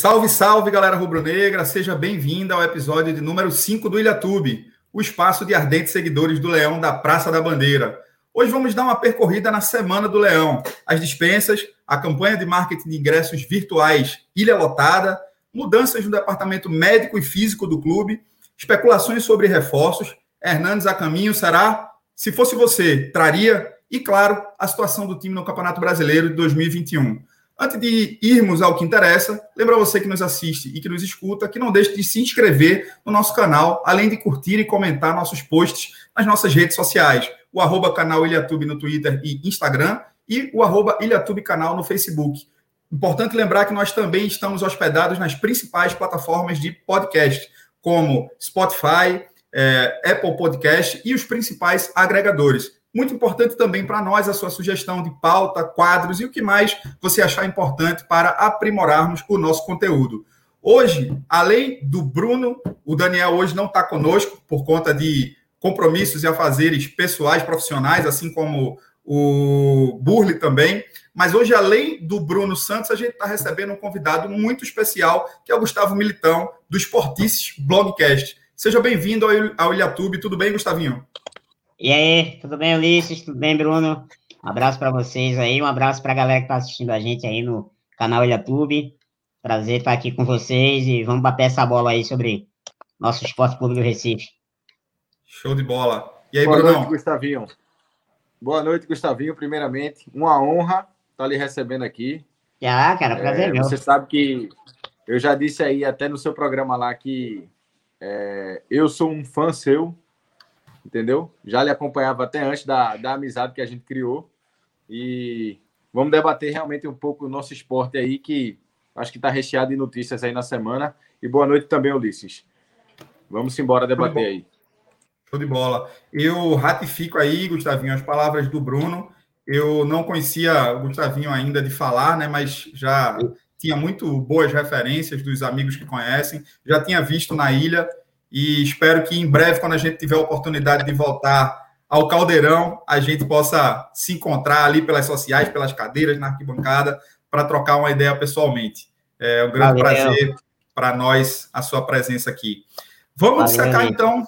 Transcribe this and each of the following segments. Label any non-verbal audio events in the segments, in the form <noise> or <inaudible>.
Salve, salve, galera rubro-negra! Seja bem-vinda ao episódio de número 5 do Ilhatube, o espaço de ardentes seguidores do Leão da Praça da Bandeira. Hoje vamos dar uma percorrida na Semana do Leão, as dispensas, a campanha de marketing de ingressos virtuais Ilha Lotada, mudanças no departamento médico e físico do clube, especulações sobre reforços, Hernandes a caminho, será? Se fosse você, traria? E, claro, a situação do time no Campeonato Brasileiro de 2021. Antes de irmos ao que interessa, lembra você que nos assiste e que nos escuta que não deixe de se inscrever no nosso canal, além de curtir e comentar nossos posts nas nossas redes sociais, o arroba canal Ilhatube no Twitter e Instagram e o arroba Ilhatube canal no Facebook. Importante lembrar que nós também estamos hospedados nas principais plataformas de podcast, como Spotify, é, Apple Podcast e os principais agregadores. Muito importante também para nós a sua sugestão de pauta, quadros e o que mais você achar importante para aprimorarmos o nosso conteúdo. Hoje, além do Bruno, o Daniel hoje não está conosco por conta de compromissos e afazeres pessoais, profissionais, assim como o Burle também. Mas hoje, além do Bruno Santos, a gente está recebendo um convidado muito especial, que é o Gustavo Militão, do Esportices Blogcast. Seja bem-vindo ao Ilhatube. Tudo bem, Gustavinho? E aí, tudo bem, Ulisses? Tudo bem, Bruno? Um abraço para vocês aí, um abraço para a galera que está assistindo a gente aí no canal YouTube. Prazer estar aqui com vocês e vamos bater essa bola aí sobre nosso esporte público do Recife. Show de bola. E aí, Boa Brunão? noite, Gustavinho. Boa noite, Gustavinho. Primeiramente, uma honra estar lhe recebendo aqui. Já, cara, prazer é, meu. Você sabe que eu já disse aí até no seu programa lá que é, eu sou um fã seu, entendeu? Já lhe acompanhava até antes da, da amizade que a gente criou. E vamos debater realmente um pouco o nosso esporte aí, que acho que está recheado de notícias aí na semana. E boa noite também, Ulisses. Vamos embora debater aí. Show de bola. Eu ratifico aí, Gustavinho, as palavras do Bruno. Eu não conhecia o Gustavinho ainda de falar, né? Mas já tinha muito boas referências dos amigos que conhecem. Já tinha visto na ilha e espero que em breve, quando a gente tiver a oportunidade de voltar ao Caldeirão, a gente possa se encontrar ali pelas sociais, pelas cadeiras, na arquibancada, para trocar uma ideia pessoalmente. É um grande Valeu. prazer para nós a sua presença aqui. Vamos Valeu, amigo. então,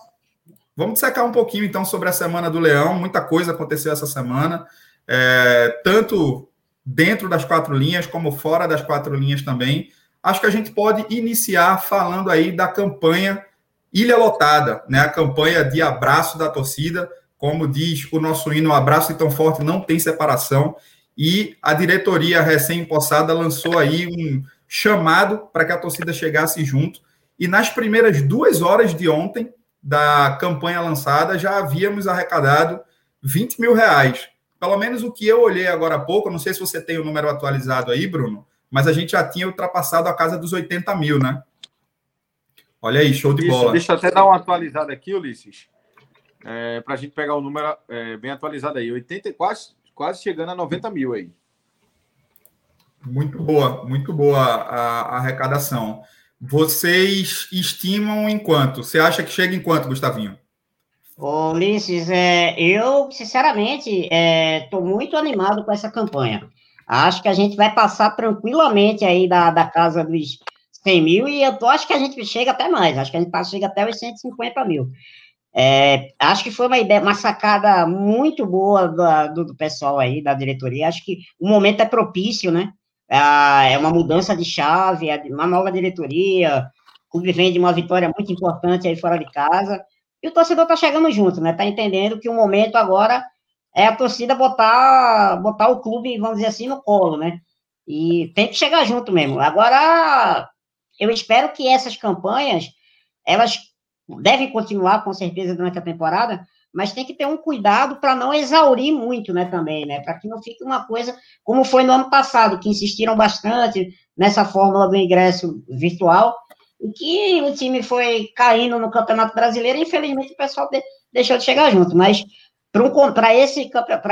vamos dissecar um pouquinho, então, sobre a Semana do Leão. Muita coisa aconteceu essa semana, é, tanto dentro das quatro linhas, como fora das quatro linhas também. Acho que a gente pode iniciar falando aí da campanha Ilha Lotada, né? A campanha de abraço da torcida, como diz o nosso hino, abraço e tão forte não tem separação. E a diretoria recém-impossada lançou aí um chamado para que a torcida chegasse junto. E nas primeiras duas horas de ontem, da campanha lançada, já havíamos arrecadado 20 mil reais. Pelo menos o que eu olhei agora há pouco, não sei se você tem o número atualizado aí, Bruno, mas a gente já tinha ultrapassado a casa dos 80 mil, né? Olha aí, show de Isso, bola. deixa eu até dar uma atualizada aqui, Ulisses, é, para a gente pegar o número é, bem atualizado aí. 80, quase, quase chegando a 90 mil aí. Muito boa, muito boa a, a arrecadação. Vocês estimam em quanto? Você acha que chega em quanto, Gustavinho? Ô, Ulisses, é, eu, sinceramente, estou muito animado com essa campanha. Acho que a gente vai passar tranquilamente aí da, da casa dos 100 mil e eu tô, acho que a gente chega até mais. Acho que a gente passa, chega até os 150 mil. É, acho que foi uma ideia, uma sacada muito boa do, do pessoal aí, da diretoria. Acho que o momento é propício, né? Ah, é uma mudança de chave, é uma nova diretoria. O clube vem de uma vitória muito importante aí fora de casa. E o torcedor tá chegando junto, né? Tá entendendo que o momento agora é a torcida botar, botar o clube, vamos dizer assim, no colo, né? E tem que chegar junto mesmo. Agora, eu espero que essas campanhas, elas devem continuar com certeza durante a temporada, mas tem que ter um cuidado para não exaurir muito, né, também, né? Para que não fique uma coisa como foi no ano passado, que insistiram bastante nessa fórmula do ingresso virtual, e que o time foi caindo no Campeonato Brasileiro, e infelizmente o pessoal de- deixou de chegar junto, mas para esse,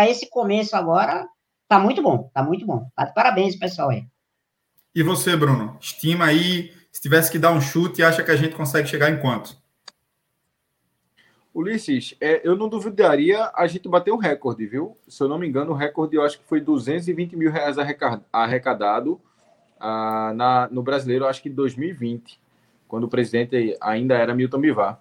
esse começo agora, tá muito bom, tá muito bom. Tá parabéns, pessoal aí. E você, Bruno? Estima aí, se tivesse que dar um chute, acha que a gente consegue chegar em quanto? Ulisses, é, eu não duvidaria a gente bater um recorde, viu? Se eu não me engano, o recorde eu acho que foi 220 mil reais arreca- arrecadado ah, na, no brasileiro, acho que 2020, quando o presidente ainda era Milton Bivar.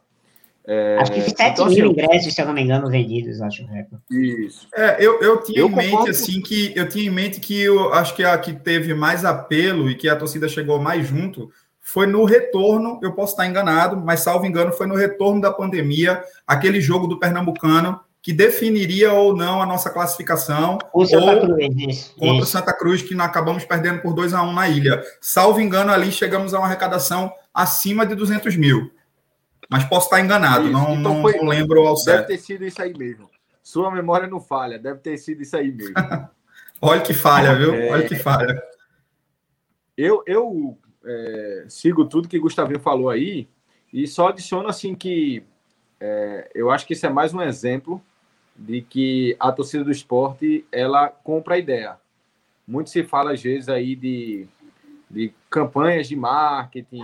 É, acho que 7 então, mil assim, ingressos, se eu não me engano, vendidos, acho. Isso. É, eu, eu tinha eu em mente, concordo. assim, que eu tinha em mente que eu acho que a que teve mais apelo e que a torcida chegou mais junto foi no retorno, eu posso estar enganado, mas salvo engano, foi no retorno da pandemia, aquele jogo do Pernambucano que definiria ou não a nossa classificação o Santa Cruz, contra o Santa Cruz, que nós acabamos perdendo por 2 a 1 um na ilha. Salvo engano, ali chegamos a uma arrecadação acima de 200 mil. Mas posso estar enganado, isso. não, então não, foi, não, lembro ao certo. Deve ter sido isso aí mesmo. Sua memória não falha, deve ter sido isso aí mesmo. <laughs> Olha que falha, viu? É... Olha que falha. Eu, eu é, sigo tudo que Gustavinho falou aí e só adiciono assim que é, eu acho que isso é mais um exemplo de que a torcida do esporte ela compra a ideia. Muito se fala às vezes aí de, de campanhas de marketing,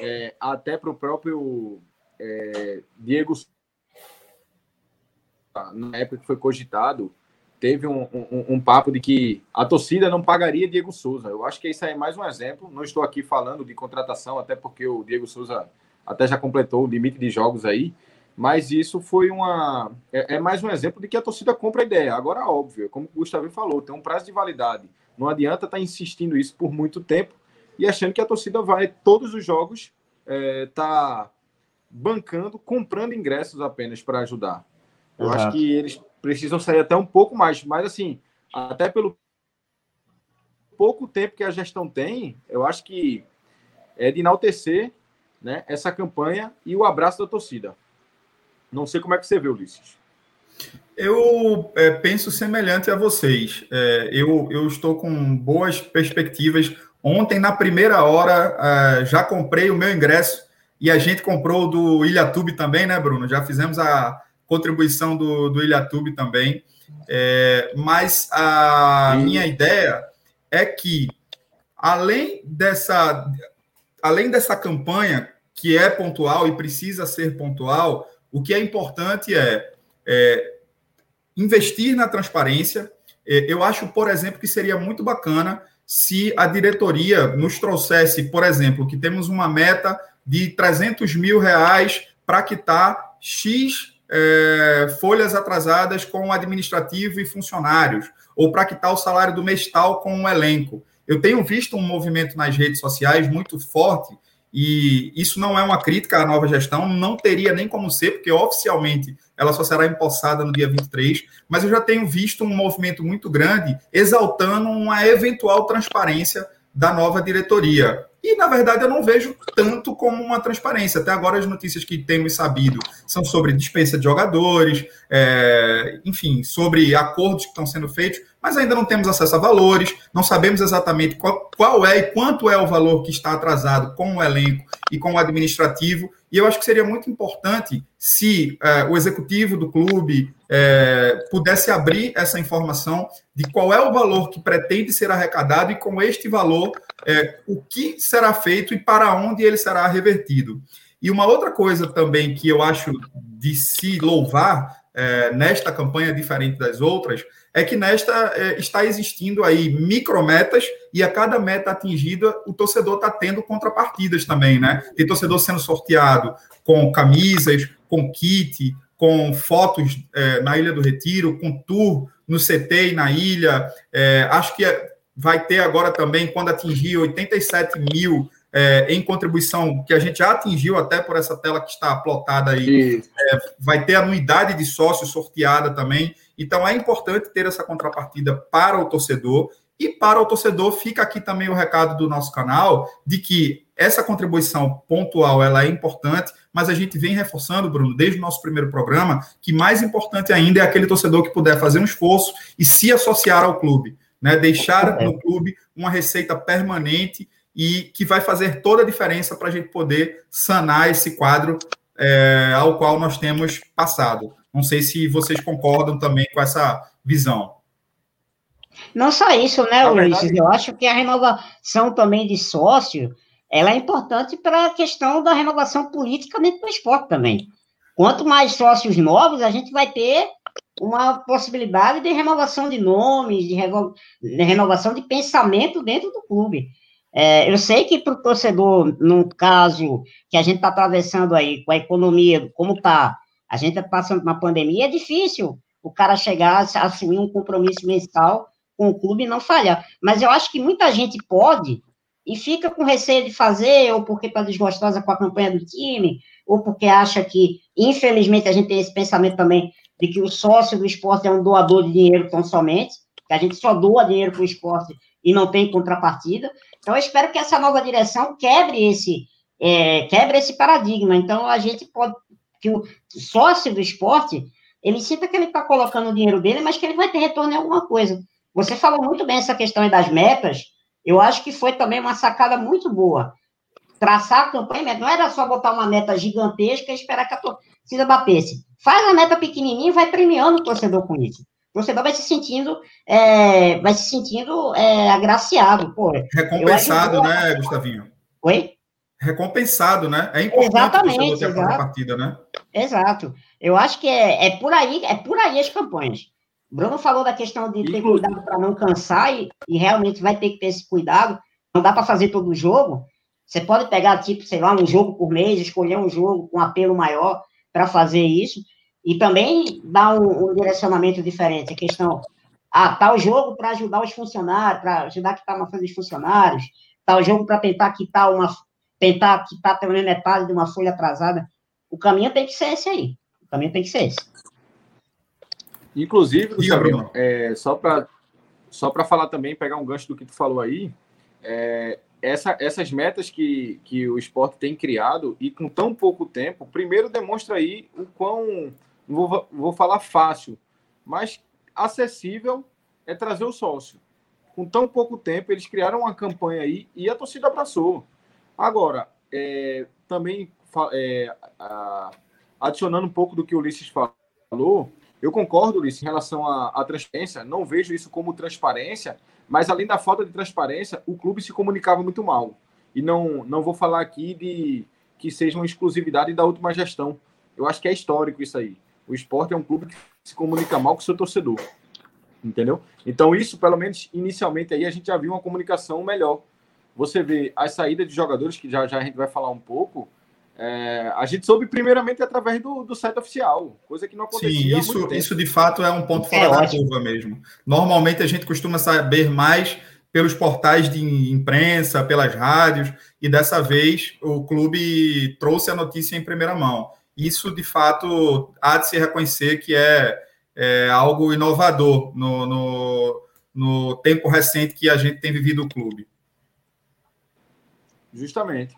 é, até para o próprio é, Diego na época que foi cogitado, teve um, um, um, papo de que a torcida não pagaria Diego Souza. Eu acho que isso aí é mais um exemplo. Não estou aqui falando de contratação, até porque o Diego Souza até já completou o limite de jogos aí. Mas isso foi uma. É, é, mais um exemplo de que a torcida compra a ideia. Agora, óbvio, como o Gustavo falou, tem um prazo de validade. Não adianta estar tá insistindo isso por muito tempo e achando que a torcida vai, todos os jogos, é, tá bancando, comprando ingressos apenas para ajudar. Eu Exato. acho que eles precisam sair até um pouco mais, mas assim, até pelo pouco tempo que a gestão tem, eu acho que é de enaltecer né, essa campanha e o abraço da torcida. Não sei como é que você vê, Ulisses. Eu é, penso semelhante a vocês. É, eu, eu estou com boas perspectivas. Ontem, na primeira hora, é, já comprei o meu ingresso e a gente comprou do Ilhatube também, né, Bruno? Já fizemos a contribuição do, do Ilhatube também. É, mas a Sim. minha ideia é que, além dessa, além dessa campanha, que é pontual e precisa ser pontual, o que é importante é, é investir na transparência. É, eu acho, por exemplo, que seria muito bacana se a diretoria nos trouxesse, por exemplo, que temos uma meta de 300 mil reais para quitar X é, folhas atrasadas com administrativo e funcionários, ou para quitar o salário do mês tal com o elenco. Eu tenho visto um movimento nas redes sociais muito forte e isso não é uma crítica à nova gestão, não teria nem como ser, porque oficialmente ela só será empossada no dia 23, mas eu já tenho visto um movimento muito grande exaltando uma eventual transparência da nova diretoria. E, na verdade, eu não vejo tanto como uma transparência. Até agora, as notícias que temos sabido são sobre dispensa de jogadores, é, enfim, sobre acordos que estão sendo feitos, mas ainda não temos acesso a valores, não sabemos exatamente qual, qual é e quanto é o valor que está atrasado com o elenco e com o administrativo. E eu acho que seria muito importante se é, o executivo do clube é, pudesse abrir essa informação de qual é o valor que pretende ser arrecadado e com este valor, é, o que será feito e para onde ele será revertido. E uma outra coisa também que eu acho de se louvar nesta campanha diferente das outras é que nesta é, está existindo aí micrometas e a cada meta atingida o torcedor está tendo contrapartidas também, né? Tem torcedor sendo sorteado com camisas, com kit, com fotos é, na Ilha do Retiro, com tour no CT e na ilha. É, acho que vai ter agora também, quando atingir 87 mil é, em contribuição, que a gente já atingiu até por essa tela que está plotada aí, é, vai ter anuidade de sócio sorteada também. Então é importante ter essa contrapartida para o torcedor. E para o torcedor, fica aqui também o recado do nosso canal de que essa contribuição pontual ela é importante, mas a gente vem reforçando, Bruno, desde o nosso primeiro programa, que mais importante ainda é aquele torcedor que puder fazer um esforço e se associar ao clube, né? Deixar no clube uma receita permanente e que vai fazer toda a diferença para a gente poder sanar esse quadro é, ao qual nós temos passado. Não sei se vocês concordam também com essa visão. Não só isso, né, Ulisses? Eu acho que a renovação também de sócio, ela é importante para a questão da renovação política dentro do esporte também. Quanto mais sócios novos, a gente vai ter uma possibilidade de renovação de nomes, de, revo... de renovação de pensamento dentro do clube. É, eu sei que para o torcedor, no caso que a gente está atravessando aí, com a economia, como está, a gente está passando uma pandemia, é difícil o cara chegar a assumir um compromisso mensal com o clube e não falhar. Mas eu acho que muita gente pode e fica com receio de fazer, ou porque está desgostosa com a campanha do time, ou porque acha que, infelizmente, a gente tem esse pensamento também de que o sócio do esporte é um doador de dinheiro tão somente, que a gente só doa dinheiro para o esporte e não tem contrapartida. Então, eu espero que essa nova direção quebre esse, é, quebre esse paradigma. Então, a gente pode, que o sócio do esporte, ele sinta que ele está colocando o dinheiro dele, mas que ele vai ter retorno em alguma coisa. Você falou muito bem essa questão das metas, eu acho que foi também uma sacada muito boa. Traçar a campanha, não era só botar uma meta gigantesca e esperar que a torcida batesse. Faz a meta pequenininha e vai premiando o torcedor com isso. O torcedor vai se sentindo, é, vai se sentindo é, agraciado. Pô, Recompensado, né, Gustavinho? Oi? Recompensado, né? É importante Exatamente, ter a partida, né? Exato. Eu acho que é, é, por aí, é por aí as campanhas. Bruno falou da questão de ter cuidado para não cansar e, e, realmente vai ter que ter esse cuidado. Não dá para fazer todo o jogo. Você pode pegar, tipo, sei lá, um jogo por mês, escolher um jogo com apelo maior para fazer isso. E também dá um, um, direcionamento diferente. A questão, ah, tal jogo para ajudar os funcionários, para ajudar a quitar uma folha dos funcionários, tal jogo para tentar quitar uma, tentar quitar pelo menos metade de uma folha atrasada. O caminho tem que ser esse aí. O caminho tem que ser esse. Inclusive, Gustavo, é, só para só para falar também, pegar um gancho do que tu falou aí, é, essa, essas metas que, que o esporte tem criado e com tão pouco tempo, primeiro demonstra aí o quão vou, vou falar fácil, mas acessível é trazer o sócio. Com tão pouco tempo, eles criaram uma campanha aí e a torcida abraçou. Agora, é, também é, adicionando um pouco do que o Ulisses falou, eu concordo, Ulisses, em relação à, à transparência, não vejo isso como transparência, mas além da falta de transparência, o clube se comunicava muito mal. E não, não vou falar aqui de que seja uma exclusividade da última gestão. Eu acho que é histórico isso aí. O esporte é um clube que se comunica mal com o seu torcedor. Entendeu? Então, isso, pelo menos inicialmente, aí a gente já viu uma comunicação melhor. Você vê as saídas de jogadores, que já, já a gente vai falar um pouco, é, a gente soube primeiramente através do, do site oficial, coisa que não acontecia. Sim, isso, isso de fato é um ponto fora é da curva mesmo. Normalmente a gente costuma saber mais pelos portais de imprensa, pelas rádios, e dessa vez o clube trouxe a notícia em primeira mão isso de fato há de se reconhecer que é, é algo inovador no, no, no, tempo recente que a gente tem vivido o clube. Justamente.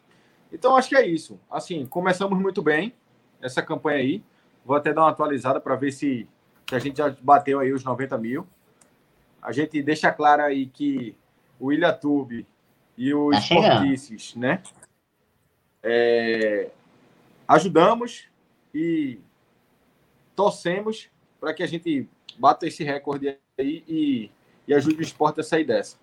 Então acho que é isso. Assim, começamos muito bem essa campanha aí. Vou até dar uma atualizada para ver se, se a gente já bateu aí os 90 mil. A gente deixa claro aí que o Ilhatube e os tá né? É, ajudamos e torcemos para que a gente bata esse recorde aí e, e ajude o esporte a sair dessa.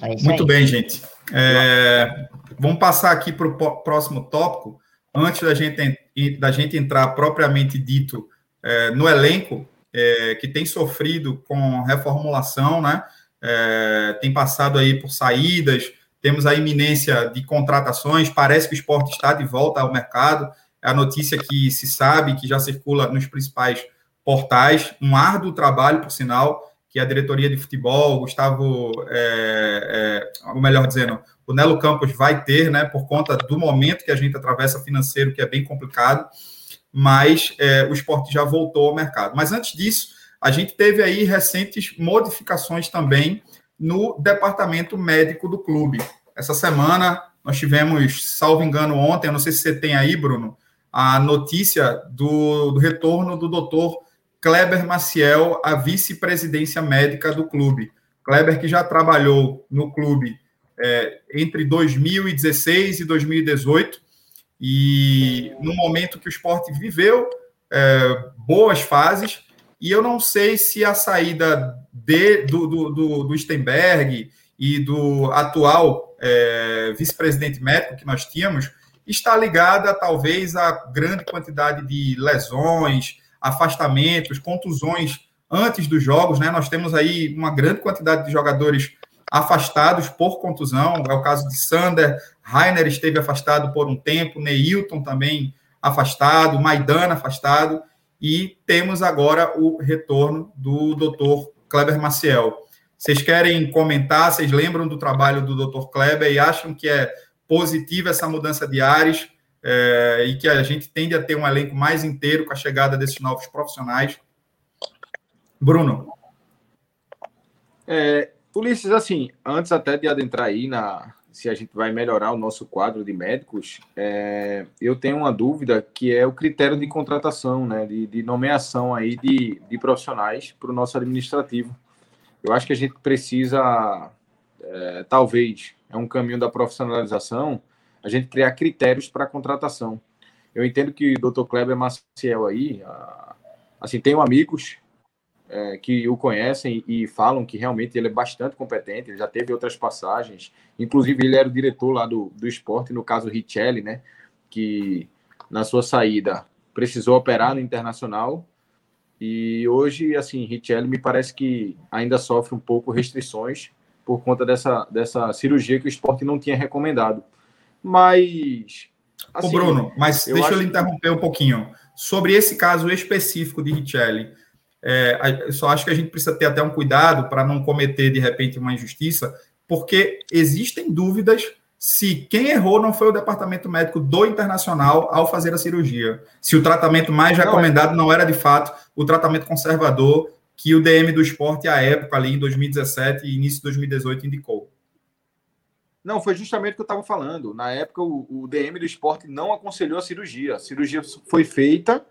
É Muito bem, gente. É, vamos passar aqui para o próximo tópico. Antes da gente, da gente entrar propriamente dito é, no elenco, é, que tem sofrido com reformulação, né? É, tem passado aí por saídas, temos a iminência de contratações, parece que o esporte está de volta ao mercado, é a notícia que se sabe, que já circula nos principais portais, um árduo trabalho, por sinal, que a diretoria de futebol, Gustavo, é, é, ou melhor dizendo, o Nelo Campos vai ter, né, por conta do momento que a gente atravessa financeiro, que é bem complicado, mas é, o esporte já voltou ao mercado. Mas antes disso, a gente teve aí recentes modificações também no departamento médico do clube. Essa semana nós tivemos, salvo engano, ontem, eu não sei se você tem aí, Bruno, a notícia do, do retorno do doutor Kleber Maciel à vice-presidência médica do clube. Kleber que já trabalhou no clube é, entre 2016 e 2018, e no momento que o esporte viveu é, boas fases, e eu não sei se a saída de, do, do, do, do Stenberg e do atual é, vice-presidente médico que nós tínhamos está ligada talvez à grande quantidade de lesões, afastamentos, contusões antes dos jogos, né? Nós temos aí uma grande quantidade de jogadores afastados por contusão. É o caso de Sander, Rainer esteve afastado por um tempo, Neilton também afastado, Maidana afastado, e temos agora o retorno do doutor Kleber Maciel. Vocês querem comentar? Vocês lembram do trabalho do doutor Kleber e acham que é positiva essa mudança de ares é, e que a gente tende a ter um elenco mais inteiro com a chegada desses novos profissionais? Bruno. É, Ulisses, assim, antes até de adentrar aí na, se a gente vai melhorar o nosso quadro de médicos, é, eu tenho uma dúvida que é o critério de contratação, né, de, de nomeação aí de, de profissionais para o nosso administrativo. Eu acho que a gente precisa, é, talvez, é um caminho da profissionalização, a gente criar critérios para contratação. Eu entendo que o Dr. Kleber Maciel aí, assim, tenho amigos é, que o conhecem e falam que realmente ele é bastante competente, ele já teve outras passagens, inclusive ele era o diretor lá do, do esporte, no caso Richelli, né, que na sua saída precisou operar no Internacional, e hoje, assim, Richelli me parece que ainda sofre um pouco restrições por conta dessa, dessa cirurgia que o esporte não tinha recomendado. Mas... Assim, Ô Bruno, mas eu deixa acho... eu lhe interromper um pouquinho. Sobre esse caso específico de Richelli, é, eu só acho que a gente precisa ter até um cuidado para não cometer, de repente, uma injustiça, porque existem dúvidas se quem errou não foi o departamento médico do Internacional ao fazer a cirurgia. Se o tratamento mais recomendado não era, de fato, o tratamento conservador que o DM do esporte, à época, ali em 2017 e início de 2018, indicou. Não, foi justamente o que eu estava falando. Na época, o, o, DM do esporte não aconselhou a cirurgia. A cirurgia foi feita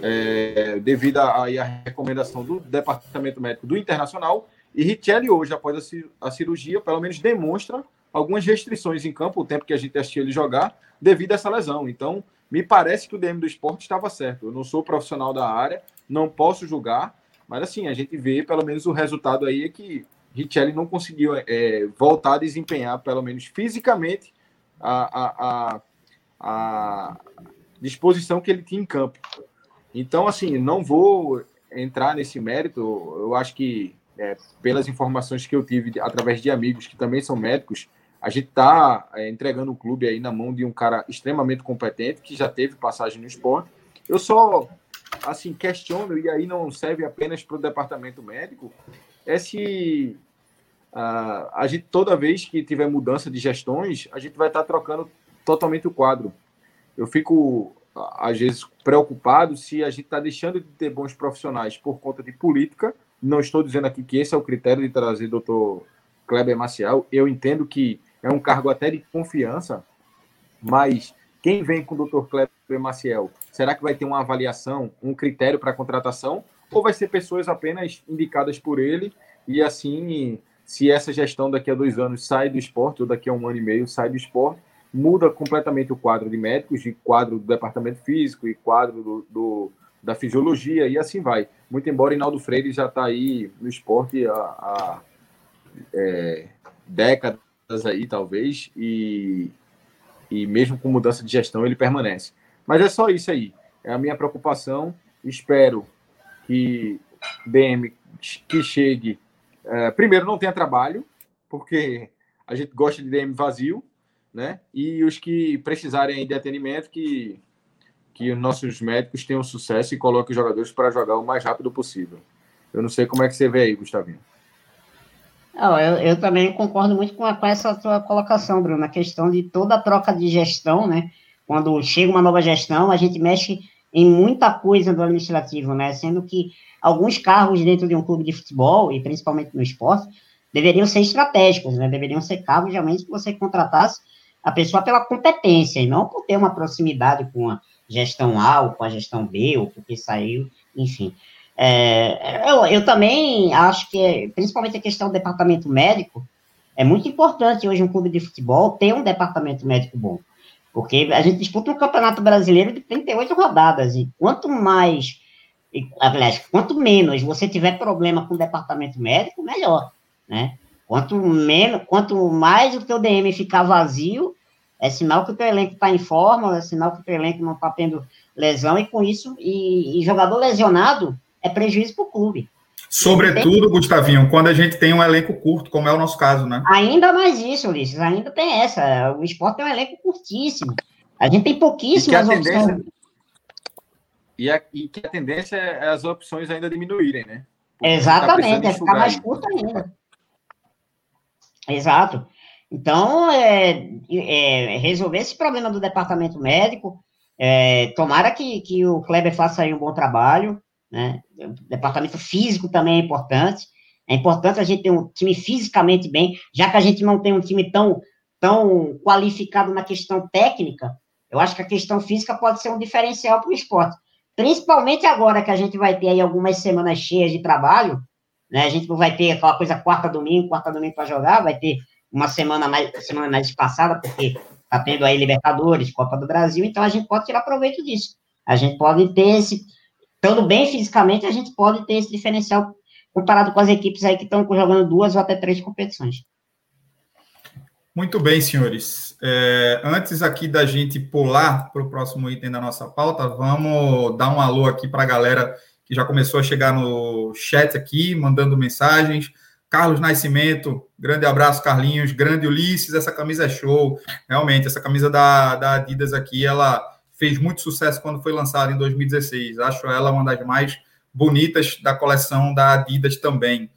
é, devido à recomendação do Departamento Médico do Internacional. E Richelli, hoje, após a, a cirurgia, pelo menos demonstra algumas restrições em campo, o tempo que a gente assistiu ele jogar, devido a essa lesão. Então, me parece que o DM do esporte estava certo. Eu não sou profissional da área, não posso julgar, mas assim, a gente vê pelo menos o resultado aí é que Richelli não conseguiu é, voltar a desempenhar, pelo menos fisicamente, a, a, a, a disposição que ele tinha em campo. Então, assim, não vou entrar nesse mérito. Eu acho que, é, pelas informações que eu tive através de amigos que também são médicos, a gente está é, entregando o clube aí na mão de um cara extremamente competente, que já teve passagem no esporte. Eu só, assim, questiono, e aí não serve apenas para o departamento médico, é se uh, a gente, toda vez que tiver mudança de gestões, a gente vai estar trocando totalmente o quadro. Eu fico às vezes, preocupado se a gente está deixando de ter bons profissionais por conta de política. Não estou dizendo aqui que esse é o critério de trazer doutor Kleber Maciel. Eu entendo que é um cargo até de confiança, mas quem vem com o doutor Kleber Maciel, será que vai ter uma avaliação, um critério para contratação? Ou vai ser pessoas apenas indicadas por ele e assim, se essa gestão daqui a dois anos sai do esporte, ou daqui a um ano e meio sai do esporte, muda completamente o quadro de médicos, de quadro do departamento físico e quadro do, do da fisiologia e assim vai. Muito embora Inaldo Freire já está aí no esporte há, há é, décadas aí, talvez, e, e mesmo com mudança de gestão ele permanece. Mas é só isso aí. É a minha preocupação. Espero que DM que chegue. É, primeiro, não tenha trabalho, porque a gente gosta de DM vazio, né? E os que precisarem de atendimento, que, que os nossos médicos tenham sucesso e coloquem os jogadores para jogar o mais rápido possível. Eu não sei como é que você vê aí, Gustavinho. Não, eu, eu também concordo muito com, a, com essa tua colocação, Bruno, na questão de toda a troca de gestão, né? Quando chega uma nova gestão, a gente mexe em muita coisa do administrativo, né? Sendo que alguns cargos dentro de um clube de futebol, e principalmente no esporte, deveriam ser estratégicos, né? Deveriam ser cargos realmente que você contratasse a pessoa pela competência e não por ter uma proximidade com a gestão A ou com a gestão B, ou porque saiu, enfim. É, eu, eu também acho que, principalmente a questão do departamento médico, é muito importante hoje um clube de futebol ter um departamento médico bom. Porque a gente disputa um campeonato brasileiro de 38 rodadas, e quanto mais, aliás, quanto menos você tiver problema com o departamento médico, melhor, né? Quanto menos, quanto mais o teu DM ficar vazio, é sinal que o teu elenco está em forma, é sinal que o teu elenco não está tendo lesão, e com isso, e, e jogador lesionado é prejuízo para o clube. Sobretudo, Gustavinho, quando a gente tem um elenco curto, como é o nosso caso, né? Ainda mais isso, Ulisses, ainda tem essa. O esporte tem um elenco curtíssimo. A gente tem pouquíssimas opções. E, a, e que a tendência é as opções ainda diminuírem, né? Porque tá Exatamente, tá é ficar mais curto ainda. Exato. Então, é, é, resolver esse problema do departamento médico, é, tomara que, que o Kleber faça aí um bom trabalho, né? O departamento físico também é importante. É importante a gente ter um time fisicamente bem, já que a gente não tem um time tão, tão qualificado na questão técnica, eu acho que a questão física pode ser um diferencial para o esporte. Principalmente agora que a gente vai ter aí algumas semanas cheias de trabalho, né? A gente não vai ter aquela coisa quarta domingo, quarta domingo para jogar, vai ter uma semana mais semana mais espaçada, porque tá tendo aí Libertadores, Copa do Brasil, então a gente pode tirar proveito disso. A gente pode ter esse, estando bem fisicamente, a gente pode ter esse diferencial comparado com as equipes aí que estão jogando duas ou até três competições. Muito bem, senhores. É, antes aqui da gente pular para o próximo item da nossa pauta, vamos dar um alô aqui para a galera que já começou a chegar no chat aqui, mandando mensagens. Carlos Nascimento, grande abraço, Carlinhos. Grande Ulisses, essa camisa é show. Realmente, essa camisa da, da Adidas aqui, ela fez muito sucesso quando foi lançada em 2016. Acho ela uma das mais bonitas da coleção da Adidas também.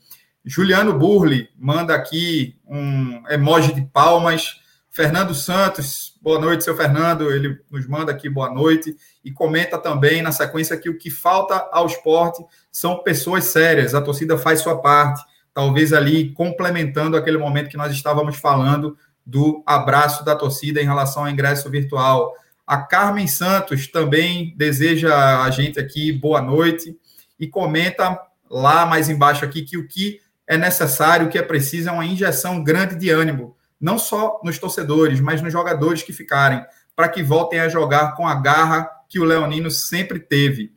Juliano Burli manda aqui um emoji de palmas. Fernando Santos, boa noite, seu Fernando. Ele nos manda aqui boa noite e comenta também na sequência que o que falta ao esporte são pessoas sérias. A torcida faz sua parte, talvez ali complementando aquele momento que nós estávamos falando do abraço da torcida em relação ao ingresso virtual. A Carmen Santos também deseja a gente aqui boa noite e comenta lá mais embaixo aqui que o que é necessário, o que é preciso é uma injeção grande de ânimo, não só nos torcedores, mas nos jogadores que ficarem, para que voltem a jogar com a garra que o Leonino sempre teve.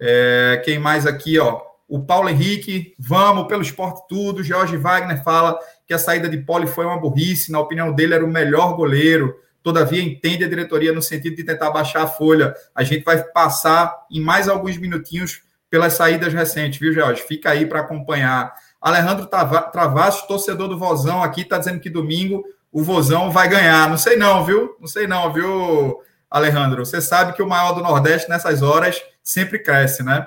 É, quem mais aqui, ó? O Paulo Henrique, vamos pelo esporte tudo. Jorge Wagner fala que a saída de Poli foi uma burrice, na opinião dele era o melhor goleiro. Todavia, entende a diretoria no sentido de tentar baixar a folha. A gente vai passar em mais alguns minutinhos pelas saídas recentes, viu, Jorge? Fica aí para acompanhar. Alejandro Travassos, torcedor do Vozão aqui, está dizendo que domingo o Vozão vai ganhar. Não sei não, viu? Não sei não, viu, Alejandro? Você sabe que o maior do Nordeste nessas horas sempre cresce, né?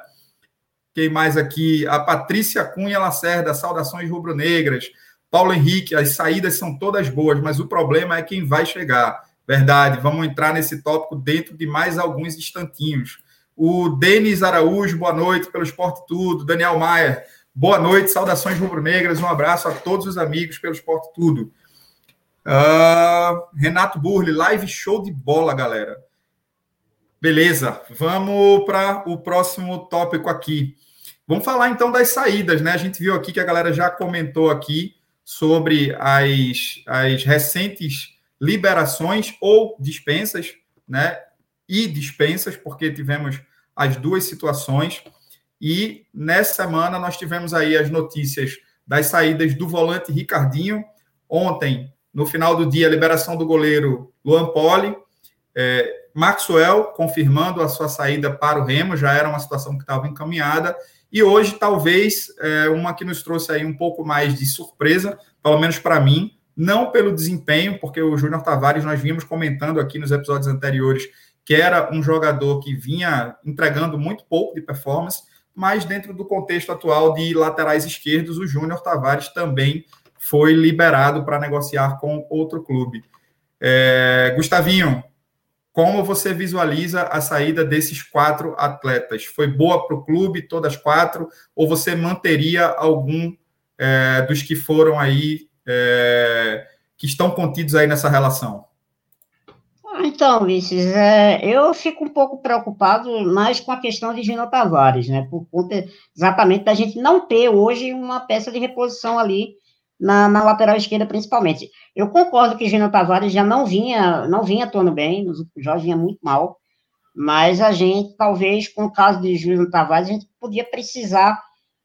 Quem mais aqui? A Patrícia Cunha Lacerda, saudações rubro-negras. Paulo Henrique, as saídas são todas boas, mas o problema é quem vai chegar. Verdade, vamos entrar nesse tópico dentro de mais alguns instantinhos. O Denis Araújo, boa noite pelo Esporte Tudo. Daniel Maier, Boa noite, saudações rubro-negras, um abraço a todos os amigos pelo Esporte Tudo. Uh, Renato Burli, live show de bola, galera. Beleza, vamos para o próximo tópico aqui. Vamos falar então das saídas, né? A gente viu aqui que a galera já comentou aqui sobre as, as recentes liberações ou dispensas, né? E dispensas, porque tivemos as duas situações. E nessa semana nós tivemos aí as notícias das saídas do volante Ricardinho. Ontem, no final do dia, a liberação do goleiro Luan Poli. É, Maxwell confirmando a sua saída para o Remo, já era uma situação que estava encaminhada. E hoje, talvez, é, uma que nos trouxe aí um pouco mais de surpresa, pelo menos para mim, não pelo desempenho, porque o Júnior Tavares, nós vimos comentando aqui nos episódios anteriores, que era um jogador que vinha entregando muito pouco de performance, mas dentro do contexto atual de laterais esquerdos, o Júnior Tavares também foi liberado para negociar com outro clube. É, Gustavinho, como você visualiza a saída desses quatro atletas? Foi boa para o clube, todas quatro, ou você manteria algum é, dos que foram aí, é, que estão contidos aí nessa relação? Então, Vices, é, eu fico um pouco preocupado mais com a questão de Gino Tavares, né? Por conta exatamente da gente não ter hoje uma peça de reposição ali na, na lateral esquerda, principalmente. Eu concordo que Gino Tavares já não vinha, não vinha atuando bem, jogos vinha muito mal, mas a gente, talvez, com o caso de Gino Tavares, a gente podia precisar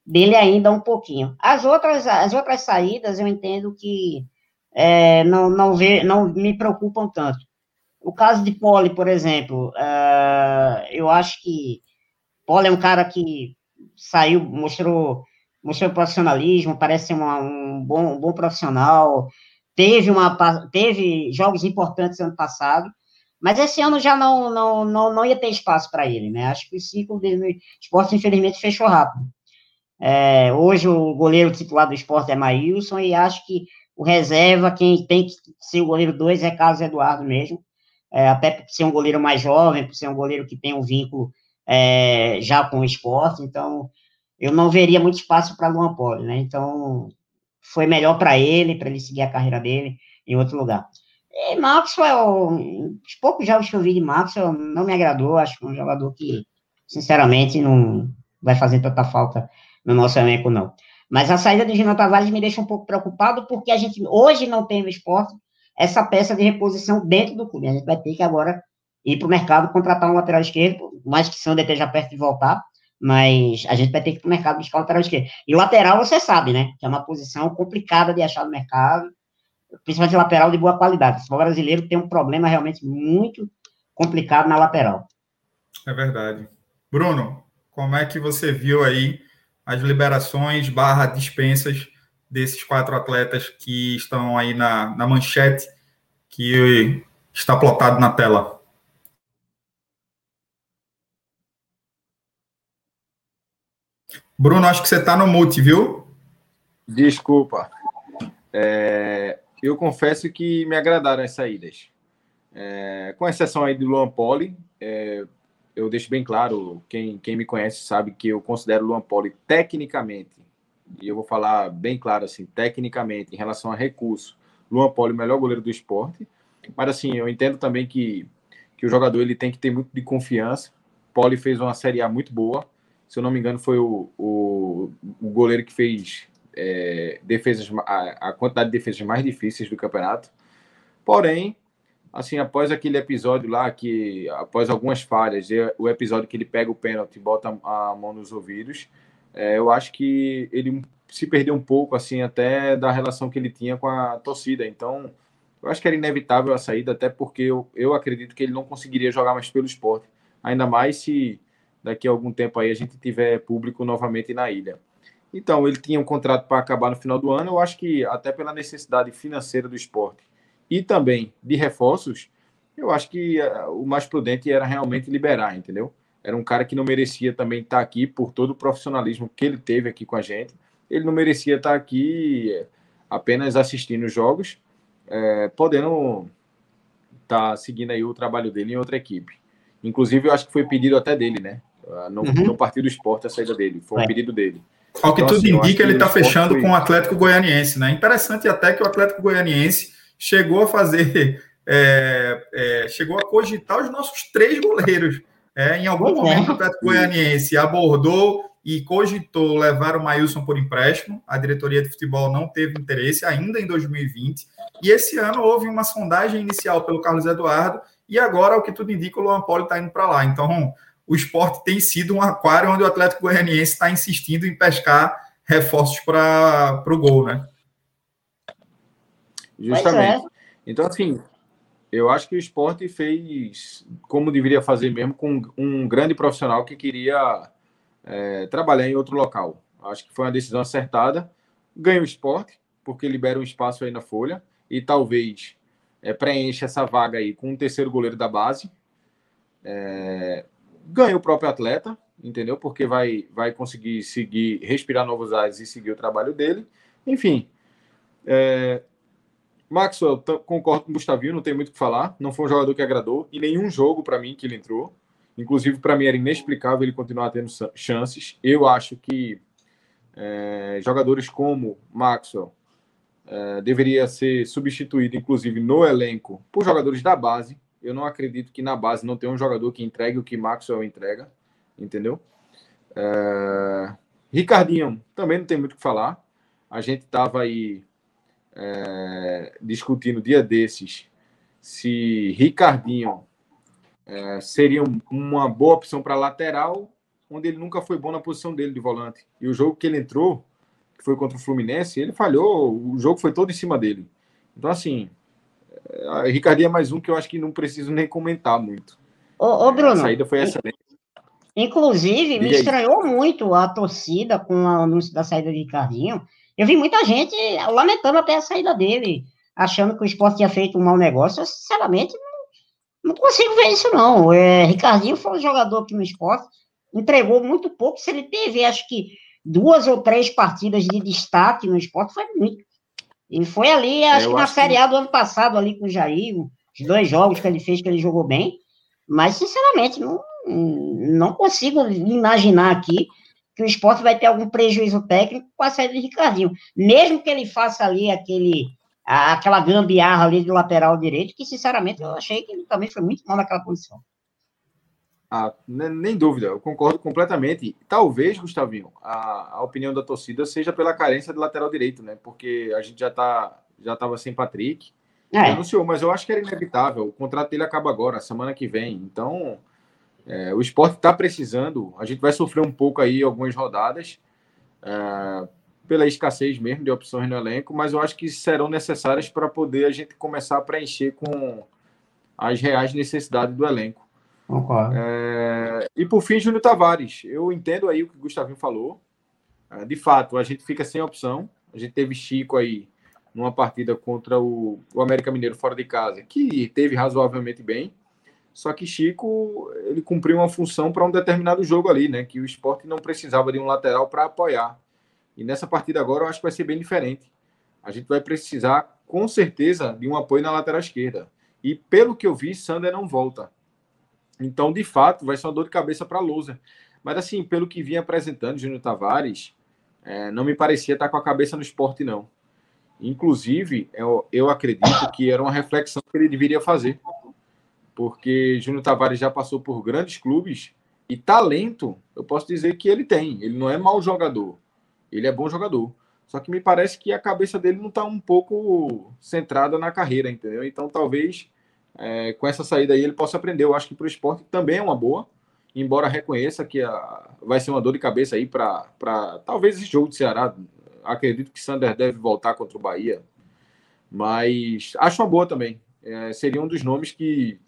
dele ainda um pouquinho. As outras, as outras saídas, eu entendo que é, não, não, vê, não me preocupam tanto. O caso de Poli, por exemplo, uh, eu acho que Poli é um cara que saiu, mostrou mostrou profissionalismo, parece ser uma, um, bom, um bom profissional, teve, uma, teve jogos importantes ano passado, mas esse ano já não, não, não, não ia ter espaço para ele, né? Acho que o ciclo no esporte, infelizmente, fechou rápido. É, hoje o goleiro titular do esporte é Maílson, e acho que o reserva, quem tem que ser o goleiro 2 é Carlos Eduardo mesmo, é, até por ser um goleiro mais jovem, por ser um goleiro que tem um vínculo é, já com o esporte, então eu não veria muito espaço para Luan Poli, né? Então foi melhor para ele, para ele seguir a carreira dele em outro lugar. E Maxwell, os poucos jogos que eu vi de Maxwell não me agradou, acho que é um jogador que, sinceramente, não vai fazer tanta falta no nosso elenco, não. Mas a saída do Gino Tavares me deixa um pouco preocupado, porque a gente hoje não tem no esporte essa peça de reposição dentro do clube. A gente vai ter que agora ir para o mercado contratar um lateral esquerdo, mais que Sander esteja perto de voltar, mas a gente vai ter que ir para o mercado buscar o lateral esquerdo. E lateral, você sabe, né? Que é uma posição complicada de achar no mercado, principalmente lateral de boa qualidade. O futebol brasileiro tem um problema realmente muito complicado na lateral. É verdade. Bruno, como é que você viu aí as liberações barra dispensas desses quatro atletas que estão aí na, na manchete que está plotado na tela? Bruno, acho que você está no mute, viu? Desculpa. É, eu confesso que me agradaram as saídas. É, com exceção aí do Luan Poli, é, eu deixo bem claro, quem, quem me conhece sabe que eu considero o Luan Poli tecnicamente, e eu vou falar bem claro assim, tecnicamente, em relação a recurso, Luan Poli o melhor goleiro do esporte, mas assim, eu entendo também que, que o jogador ele tem que ter muito de confiança, Poli fez uma Série A muito boa, se eu não me engano foi o, o, o goleiro que fez é, defesas, a, a quantidade de defesas mais difíceis do campeonato, porém, assim, após aquele episódio lá, que após algumas falhas, o episódio que ele pega o pênalti e bota a mão nos ouvidos, é, eu acho que ele se perdeu um pouco, assim, até da relação que ele tinha com a torcida. Então, eu acho que era inevitável a saída, até porque eu, eu acredito que ele não conseguiria jogar mais pelo esporte. Ainda mais se daqui a algum tempo aí a gente tiver público novamente na ilha. Então, ele tinha um contrato para acabar no final do ano. Eu acho que até pela necessidade financeira do esporte e também de reforços, eu acho que uh, o mais prudente era realmente liberar, entendeu? Era um cara que não merecia também estar aqui por todo o profissionalismo que ele teve aqui com a gente. Ele não merecia estar aqui eh, apenas assistindo os jogos, é, podendo estar tá seguindo aí o trabalho dele em outra equipe. Inclusive, eu acho que foi pedido até dele, né? Ah, no, uhum. no Partido Esporte, a saída dele. Foi um é. pedido dele. Ao que então, tudo assim, indica, ele está fechando foi... com o Atlético Goianiense, né? Interessante até que o Atlético Goianiense chegou a fazer, <laughs> é, é, chegou a cogitar os nossos três goleiros. É, em algum momento, o Atlético Goianiense abordou e cogitou levar o Maílson por empréstimo. A diretoria de futebol não teve interesse ainda em 2020. E esse ano houve uma sondagem inicial pelo Carlos Eduardo e agora, o que tudo indica, o Luan Poli está indo para lá. Então, o esporte tem sido um aquário onde o Atlético Goianiense está insistindo em pescar reforços para o gol, né? Justamente. É. Então, assim, eu acho que o esporte fez como deveria fazer mesmo com um grande profissional que queria é, trabalhar em outro local. Acho que foi uma decisão acertada. Ganha o esporte, porque libera um espaço aí na folha e talvez é, preenche essa vaga aí com um terceiro goleiro da base. É, ganha o próprio atleta, entendeu? Porque vai, vai conseguir seguir, respirar novos ares e seguir o trabalho dele. Enfim, é, Maxwell, concordo com o Gustavinho, não tem muito o que falar. Não foi um jogador que agradou em nenhum jogo para mim que ele entrou. Inclusive, para mim era inexplicável ele continuar tendo chances. Eu acho que é, jogadores como Maxwell é, deveria ser substituído, inclusive no elenco, por jogadores da base. Eu não acredito que na base não tenha um jogador que entregue o que Maxwell entrega, entendeu? É, Ricardinho também não tem muito o que falar. A gente estava aí é, discutindo dia desses se Ricardinho é, seria uma boa opção para lateral, onde ele nunca foi bom na posição dele de volante. E o jogo que ele entrou, que foi contra o Fluminense, ele falhou, o jogo foi todo em cima dele. Então, assim, é, Ricardinho é mais um que eu acho que não preciso nem comentar muito. Ô, ô Bruno. A saída foi excelente. Inclusive, me estranhou muito a torcida com o anúncio da saída de Ricardinho. Eu vi muita gente lamentando até a saída dele, achando que o esporte tinha feito um mau negócio. Eu, sinceramente, não, não consigo ver isso, não. É, Ricardinho foi um jogador aqui no esporte, entregou muito pouco. Se ele teve, acho que, duas ou três partidas de destaque no esporte, foi muito. E foi ali, acho que na Série A do ano passado, ali com o Jair, os dois jogos que ele fez, que ele jogou bem. Mas, sinceramente, não, não consigo imaginar aqui que o esporte vai ter algum prejuízo técnico com a saída de Ricardinho. Mesmo que ele faça ali aquele, aquela gambiarra ali do lateral direito, que, sinceramente, eu achei que ele também foi muito mal naquela posição. Ah, nem dúvida, eu concordo completamente. Talvez, Gustavinho, a, a opinião da torcida seja pela carência do lateral direito, né? Porque a gente já tá já estava sem Patrick, é. anunciou, mas eu acho que era inevitável. O contrato dele acaba agora, semana que vem. Então, é, o esporte está precisando. A gente vai sofrer um pouco aí algumas rodadas é, pela escassez mesmo de opções no elenco, mas eu acho que serão necessárias para poder a gente começar a preencher com as reais necessidades do elenco. É, e por fim, Júnior Tavares. Eu entendo aí o que o Gustavinho falou. É, de fato, a gente fica sem opção. A gente teve Chico aí numa partida contra o, o América Mineiro fora de casa, que teve razoavelmente bem. Só que Chico, ele cumpriu uma função para um determinado jogo ali, né? Que o esporte não precisava de um lateral para apoiar. E nessa partida agora eu acho que vai ser bem diferente. A gente vai precisar, com certeza, de um apoio na lateral esquerda. E pelo que eu vi, Sander não volta. Então, de fato, vai ser uma dor de cabeça para Lousa. Mas, assim, pelo que vinha apresentando Júnior Tavares, é, não me parecia estar com a cabeça no esporte, não. Inclusive, eu, eu acredito que era uma reflexão que ele deveria fazer. Porque Júnior Tavares já passou por grandes clubes e talento, eu posso dizer que ele tem. Ele não é mau jogador. Ele é bom jogador. Só que me parece que a cabeça dele não está um pouco centrada na carreira, entendeu? Então, talvez é, com essa saída aí ele possa aprender. Eu acho que para o esporte também é uma boa, embora reconheça que a, vai ser uma dor de cabeça aí para talvez esse jogo de Ceará. Acredito que Sander deve voltar contra o Bahia, mas acho uma boa também. É, seria um dos nomes que,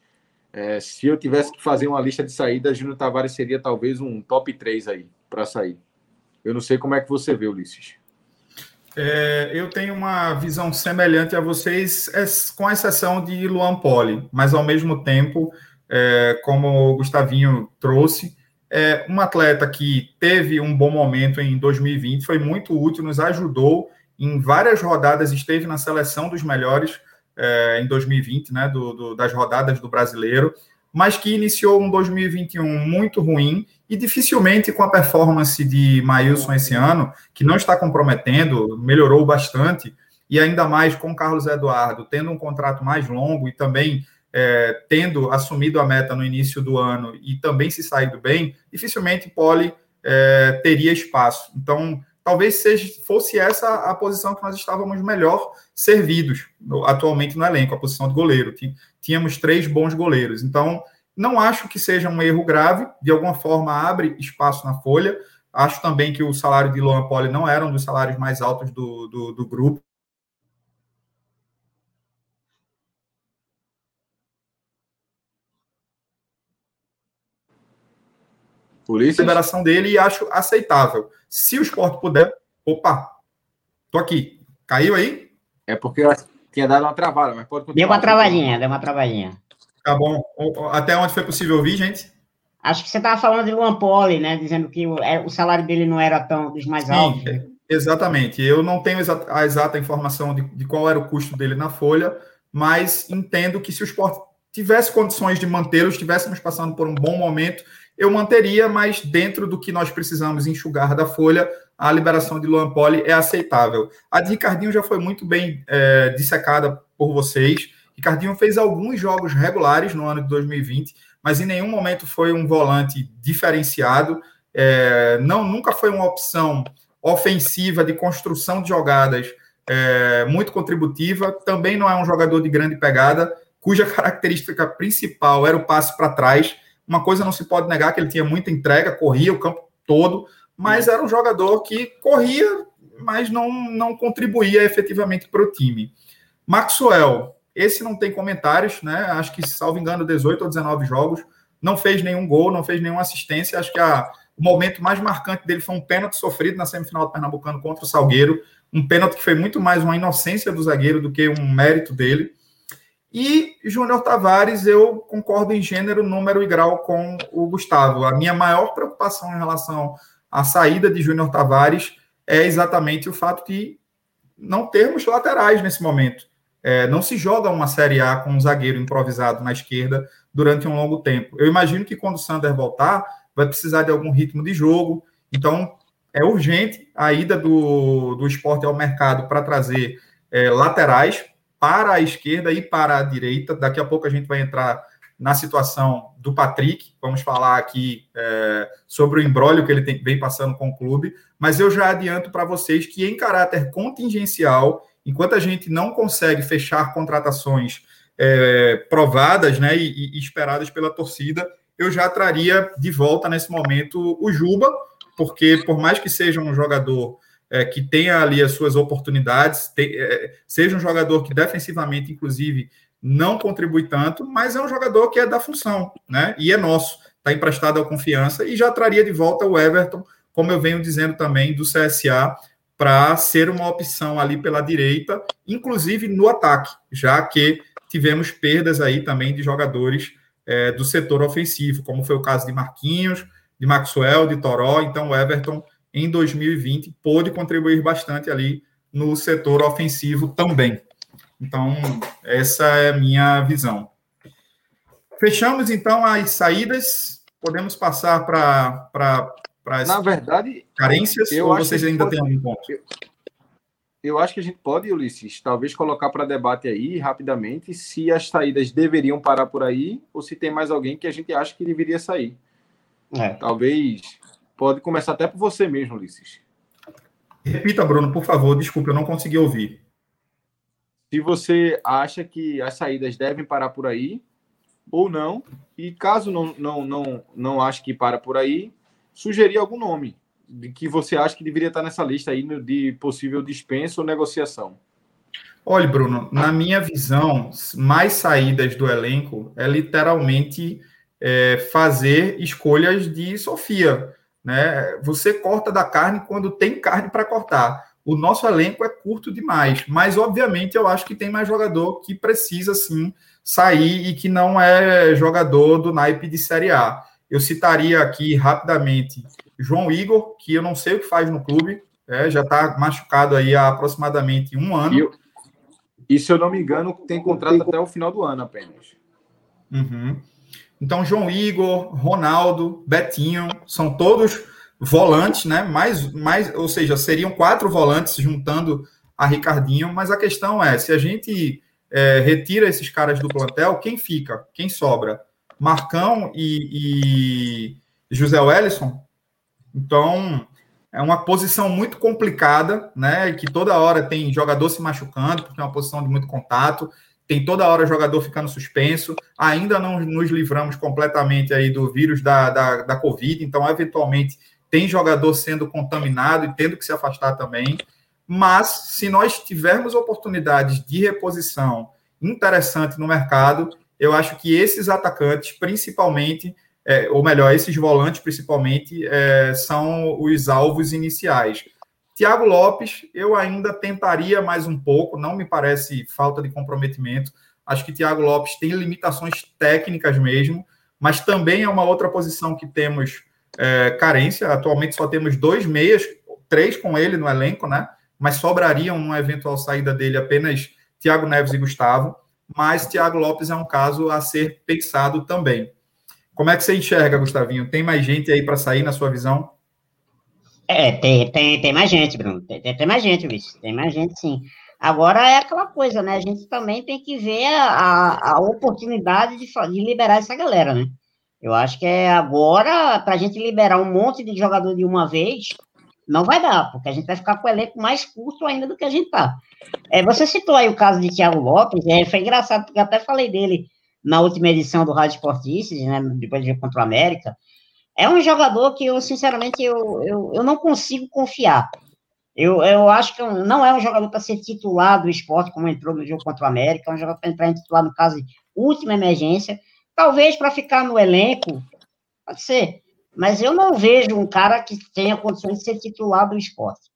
é, se eu tivesse que fazer uma lista de saídas, Júnior Tavares seria talvez um top 3 aí para sair. Eu não sei como é que você vê, Ulisses. É, eu tenho uma visão semelhante a vocês, é, com exceção de Luan Poli, mas ao mesmo tempo, é, como o Gustavinho trouxe, é um atleta que teve um bom momento em 2020, foi muito útil, nos ajudou em várias rodadas, esteve na seleção dos melhores é, em 2020, né, do, do, das rodadas do brasileiro, mas que iniciou um 2021 muito ruim e dificilmente com a performance de Maílson esse ano, que não está comprometendo, melhorou bastante, e ainda mais com Carlos Eduardo, tendo um contrato mais longo e também é, tendo assumido a meta no início do ano e também se saído bem, dificilmente Poli é, teria espaço. Então, talvez seja, fosse essa a posição que nós estávamos melhor servidos no, atualmente no elenco, a posição de goleiro. Tínhamos três bons goleiros. Então, não acho que seja um erro grave, de alguma forma abre espaço na folha. Acho também que o salário de Luan Poli não era um dos salários mais altos do, do, do grupo. Polícia. liberação dele e acho aceitável. Se o esporte puder. Opa, tô aqui. Caiu aí? É porque eu tinha dado uma travada, mas pode continuar. Deu uma travadinha, deu uma travadinha. Tá bom. Até onde foi possível ouvir, gente? Acho que você estava falando de Luan Poli, né? Dizendo que o, é, o, salário dele não era tão dos mais Sim, altos. Né? Exatamente. Eu não tenho a exata informação de, de, qual era o custo dele na folha, mas entendo que se o esporte tivesse condições de mantê-lo, estivéssemos passando por um bom momento, eu manteria, mas dentro do que nós precisamos enxugar da folha, a liberação de Luan Poli é aceitável. A de Ricardinho já foi muito bem é, dissecada por vocês. Ricardinho fez alguns jogos regulares no ano de 2020, mas em nenhum momento foi um volante diferenciado. É, não, nunca foi uma opção ofensiva de construção de jogadas é, muito contributiva. Também não é um jogador de grande pegada, cuja característica principal era o passe para trás. Uma coisa não se pode negar que ele tinha muita entrega, corria o campo todo, mas era um jogador que corria, mas não, não contribuía efetivamente para o time. Maxwell, esse não tem comentários, né? Acho que, salvo engano, 18 ou 19 jogos não fez nenhum gol, não fez nenhuma assistência. Acho que a, o momento mais marcante dele foi um pênalti sofrido na semifinal do Pernambucano contra o Salgueiro. Um pênalti que foi muito mais uma inocência do zagueiro do que um mérito dele. E Júnior Tavares, eu concordo em gênero, número e grau com o Gustavo. A minha maior preocupação em relação à saída de Júnior Tavares é exatamente o fato de não termos laterais nesse momento. É, não se joga uma Série A com um zagueiro improvisado na esquerda durante um longo tempo. Eu imagino que quando o Sander voltar, vai precisar de algum ritmo de jogo. Então, é urgente a ida do, do esporte ao mercado para trazer é, laterais para a esquerda e para a direita. Daqui a pouco a gente vai entrar na situação do Patrick. Vamos falar aqui é, sobre o embrólio que ele tem, vem passando com o clube. Mas eu já adianto para vocês que, em caráter contingencial, enquanto a gente não consegue fechar contratações é, provadas né, e, e esperadas pela torcida, eu já traria de volta nesse momento o Juba, porque por mais que seja um jogador é, que tenha ali as suas oportunidades, te, é, seja um jogador que defensivamente, inclusive, não contribui tanto, mas é um jogador que é da função, né? E é nosso, está emprestado à confiança e já traria de volta o Everton, como eu venho dizendo também, do CSA, para ser uma opção ali pela direita, inclusive no ataque, já que tivemos perdas aí também de jogadores é, do setor ofensivo, como foi o caso de Marquinhos, de Maxwell, de Toró. Então, o Everton em 2020 pôde contribuir bastante ali no setor ofensivo também. Então, essa é a minha visão. Fechamos então as saídas. Podemos passar para as Na verdade, carências eu ou acho vocês que ainda pode- têm algum ponto? Eu, eu acho que a gente pode, Ulisses, talvez colocar para debate aí rapidamente se as saídas deveriam parar por aí ou se tem mais alguém que a gente acha que deveria sair. É. Talvez pode começar até por você mesmo, Ulisses. Repita, Bruno, por favor. Desculpe, eu não consegui ouvir. Se você acha que as saídas devem parar por aí ou não, e caso não não não não ache que para por aí, sugerir algum nome de que você acha que deveria estar nessa lista aí de possível dispensa ou negociação. Olha, Bruno, na minha visão, mais saídas do elenco é literalmente é, fazer escolhas de Sofia. Né? Você corta da carne quando tem carne para cortar. O nosso elenco é curto demais, mas obviamente eu acho que tem mais jogador que precisa sim sair e que não é jogador do naipe de Série A. Eu citaria aqui rapidamente João Igor, que eu não sei o que faz no clube, é, já está machucado aí há aproximadamente um ano. E, eu- e se eu não me engano, tem contrato até o final do ano apenas. Uhum. Então, João Igor, Ronaldo, Betinho, são todos volantes, né? Mais, mais, ou seja, seriam quatro volantes juntando a Ricardinho, mas a questão é: se a gente é, retira esses caras do plantel, quem fica? Quem sobra? Marcão e, e José Wellison? Então, é uma posição muito complicada, né? Que toda hora tem jogador se machucando, porque é uma posição de muito contato tem toda hora jogador ficando suspenso. Ainda não nos livramos completamente aí do vírus da, da, da Covid, então, eventualmente, tem jogador sendo contaminado e tendo que se afastar também. Mas, se nós tivermos oportunidades de reposição interessante no mercado, eu acho que esses atacantes, principalmente, é, ou melhor, esses volantes, principalmente, é, são os alvos iniciais. Tiago Lopes, eu ainda tentaria mais um pouco, não me parece falta de comprometimento. Acho que Tiago Lopes tem limitações técnicas mesmo, mas também é uma outra posição que temos é, carência. Atualmente só temos dois meias, três com ele no elenco, né? Mas sobrariam numa eventual saída dele apenas Tiago Neves e Gustavo. Mas Tiago Lopes é um caso a ser pensado também. Como é que você enxerga, Gustavinho? Tem mais gente aí para sair na sua visão? É, tem, tem, tem mais gente, Bruno. Tem, tem, tem mais gente, Luiz. Tem mais gente, sim. Agora é aquela coisa, né? A gente também tem que ver a, a oportunidade de, de liberar essa galera, né? Eu acho que é agora, para a gente liberar um monte de jogador de uma vez, não vai dar, porque a gente vai ficar com o elenco mais curto ainda do que a gente tá. É, você citou aí o caso de Thiago Lopes, é, foi engraçado, porque eu até falei dele na última edição do Rádio Esportistas, né? Depois de contra o América. É um jogador que eu, sinceramente, eu, eu, eu não consigo confiar. Eu, eu acho que não é um jogador para ser titular do esporte, como entrou no jogo contra o América, é um jogador para entrar em titular, no caso, de última emergência. Talvez para ficar no elenco, pode ser, mas eu não vejo um cara que tenha condições de ser titular do esporte.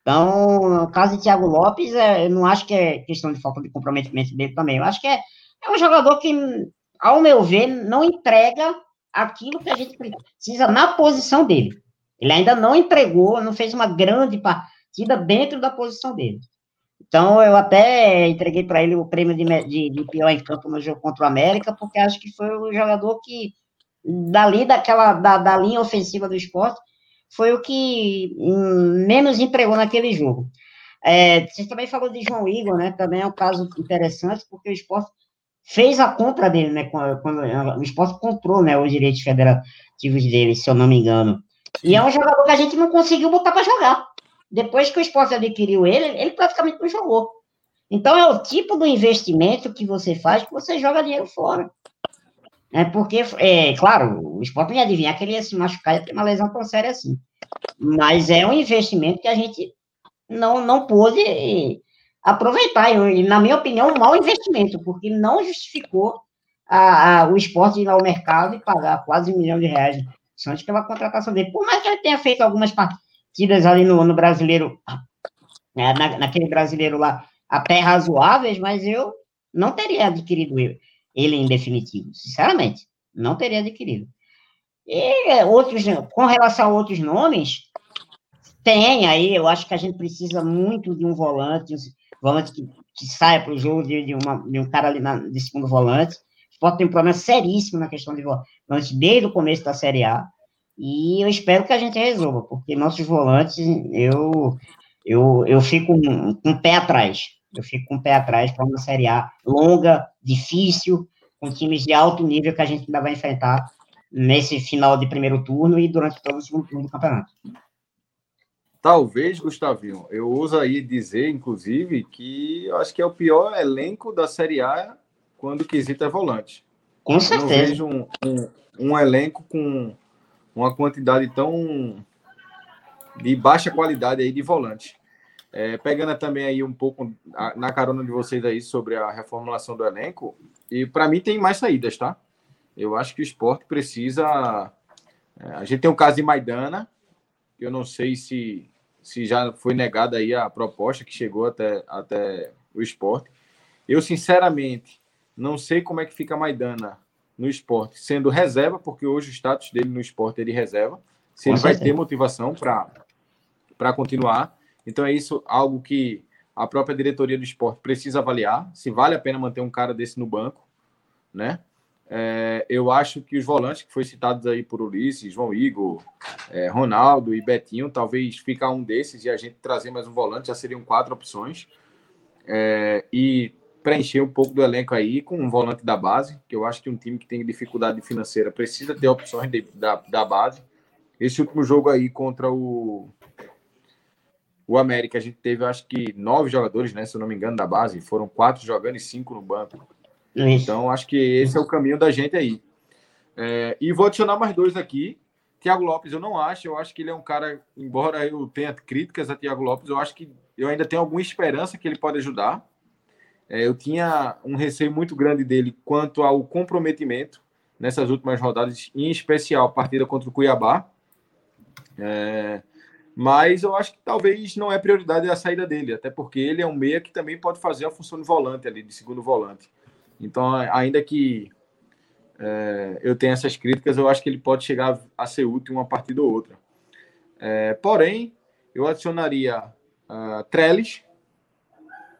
Então, no caso de Thiago Lopes, é, eu não acho que é questão de falta de comprometimento dele também. Eu acho que é, é um jogador que, ao meu ver, não entrega aquilo que a gente precisa na posição dele. Ele ainda não entregou, não fez uma grande partida dentro da posição dele. Então, eu até entreguei para ele o prêmio de, de, de, pior em campo no jogo contra o América, porque acho que foi o jogador que, dali daquela, da, da linha ofensiva do esporte, foi o que hum, menos entregou naquele jogo. É, você também falou de João Igor, né? Também é um caso interessante, porque o esporte fez a compra dele, né? Quando o esporte comprou né, os direitos federativos dele, se eu não me engano. E é um jogador que a gente não conseguiu botar para jogar. Depois que o esporte adquiriu ele, ele praticamente não jogou. Então é o tipo do investimento que você faz que você joga dinheiro fora. É porque, é, claro, o esporte não ia adivinhar que ele ia se machucar e ter uma lesão tão séria assim. Mas é um investimento que a gente não, não pôde aproveitar. E, na minha opinião, um mau investimento, porque não justificou a, a, o esporte ir ao mercado e pagar quase um milhão de reais antes pela contratação dele. Por mais que ele tenha feito algumas partidas ali no, no brasileiro, né, na, naquele brasileiro lá, até razoáveis, mas eu não teria adquirido ele em definitivo, sinceramente, não teria adquirido. E outros, com relação a outros nomes, tem aí, eu acho que a gente precisa muito de um volante, um volante que, que saia para o jogo de, de, uma, de um cara ali na, de segundo volante. Pode ter um problema seríssimo na questão de volante desde o começo da Série A. E eu espero que a gente resolva, porque nossos volantes, eu, eu, eu fico com um pé atrás. Eu fico com o pé atrás para uma Série A longa, difícil, com times de alto nível que a gente ainda vai enfrentar nesse final de primeiro turno e durante todo o segundo turno do campeonato. Talvez, Gustavinho, eu uso aí dizer, inclusive, que eu acho que é o pior elenco da Série A quando o quesito é volante. Com certeza. Eu não vejo um, um, um elenco com uma quantidade tão de baixa qualidade aí de volante. É, pegando também aí um pouco na carona de vocês aí sobre a reformulação do elenco, e para mim tem mais saídas, tá? Eu acho que o esporte precisa. É, a gente tem o caso de Maidana, que eu não sei se, se já foi negada aí a proposta que chegou até, até o esporte. Eu, sinceramente, não sei como é que fica Maidana no esporte, sendo reserva, porque hoje o status dele no esporte é de reserva. Se ele vai ter motivação para continuar. Então é isso algo que a própria diretoria do esporte precisa avaliar se vale a pena manter um cara desse no banco, né? É, eu acho que os volantes que foi citados aí por Ulisses, João Igor, é, Ronaldo e Betinho, talvez ficar um desses e a gente trazer mais um volante, já seriam quatro opções. É, e preencher um pouco do elenco aí com um volante da base, que eu acho que um time que tem dificuldade financeira precisa ter opções de, da, da base. Esse último jogo aí contra o, o América, a gente teve, acho que, nove jogadores, né? Se eu não me engano, da base. Foram quatro jogando e cinco no banco. Isso. Então, acho que esse é o caminho da gente aí. É, e vou adicionar mais dois aqui. Tiago Lopes, eu não acho. Eu acho que ele é um cara, embora eu tenha críticas a Tiago Lopes, eu acho que eu ainda tenho alguma esperança que ele pode ajudar. É, eu tinha um receio muito grande dele quanto ao comprometimento nessas últimas rodadas, em especial a partida contra o Cuiabá. É, mas eu acho que talvez não é prioridade a saída dele, até porque ele é um meia que também pode fazer a função de volante ali, de segundo volante. Então, ainda que é, eu tenha essas críticas, eu acho que ele pode chegar a ser útil uma partida ou outra. É, porém, eu adicionaria uh, Trellis,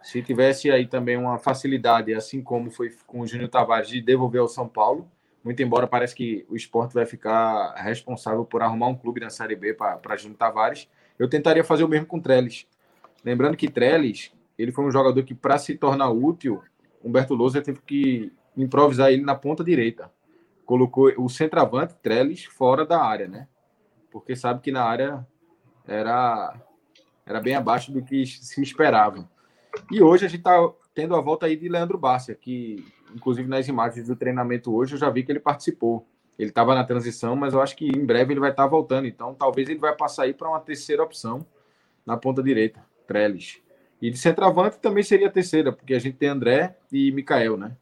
se tivesse aí também uma facilidade, assim como foi com o Júnior Tavares, de devolver ao São Paulo, muito embora parece que o esporte vai ficar responsável por arrumar um clube na Série B para Júnior Tavares, eu tentaria fazer o mesmo com Trellis. Lembrando que Trellis, ele foi um jogador que, para se tornar útil, Humberto Lousa teve que improvisar ele na ponta direita. Colocou o centroavante, Trellis, fora da área, né? Porque sabe que na área era, era bem abaixo do que se esperava. E hoje a gente está tendo a volta aí de Leandro Bárcia, que inclusive nas imagens do treinamento hoje eu já vi que ele participou. Ele estava na transição, mas eu acho que em breve ele vai estar tá voltando. Então talvez ele vai passar aí para uma terceira opção na ponta direita, Trellis. E de centroavante também seria a terceira, porque a gente tem André e Mikael, né?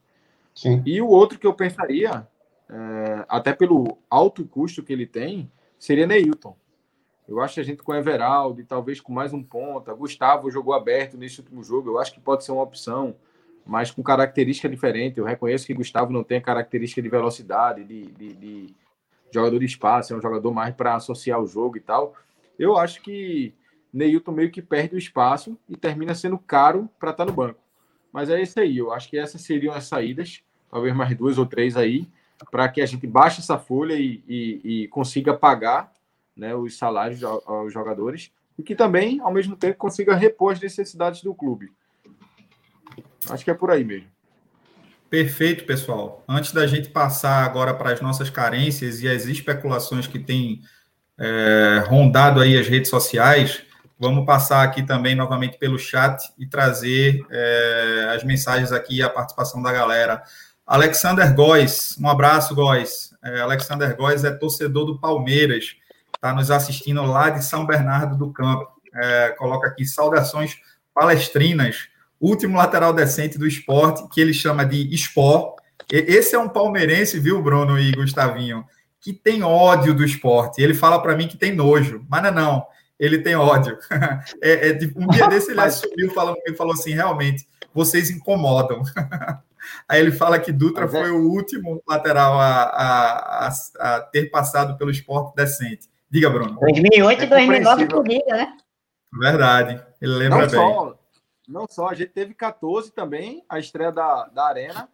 Sim. E o outro que eu pensaria, é, até pelo alto custo que ele tem, seria Neilton. Eu acho que a gente com Everaldo e talvez com mais um ponta, Gustavo jogou aberto nesse último jogo, eu acho que pode ser uma opção, mas com característica diferente. Eu reconheço que Gustavo não tem a característica de velocidade, de, de, de jogador de espaço, é um jogador mais para associar o jogo e tal. Eu acho que Neilton meio que perde o espaço e termina sendo caro para estar tá no banco. Mas é isso aí, eu acho que essas seriam as saídas, talvez mais duas ou três aí, para que a gente baixe essa folha e, e, e consiga pagar né, os salários aos jogadores e que também, ao mesmo tempo, consiga repor as necessidades do clube. Acho que é por aí mesmo. Perfeito, pessoal. Antes da gente passar agora para as nossas carências e as especulações que têm é, rondado aí as redes sociais, vamos passar aqui também novamente pelo chat e trazer é, as mensagens aqui e a participação da galera. Alexander Góes, um abraço, Góes. É, Alexander Góes é torcedor do Palmeiras, está nos assistindo lá de São Bernardo do Campo. É, coloca aqui saudações palestrinas, último lateral decente do esporte, que ele chama de Sport. Esse é um palmeirense, viu, Bruno e Gustavinho, que tem ódio do esporte. Ele fala para mim que tem nojo, mas não é não. Ele tem ódio. <laughs> É, é, um dia desse ele assumiu, falando, ele falou assim, realmente, vocês incomodam. <laughs> Aí ele fala que Dutra é foi o último lateral a, a, a, a, ter passado pelo esporte decente. Diga, Bruno. 2008 e 2009 corrida, né? Verdade. Ele lembra não bem. Só, não só, a gente teve 14 também, a estreia da, da Arena.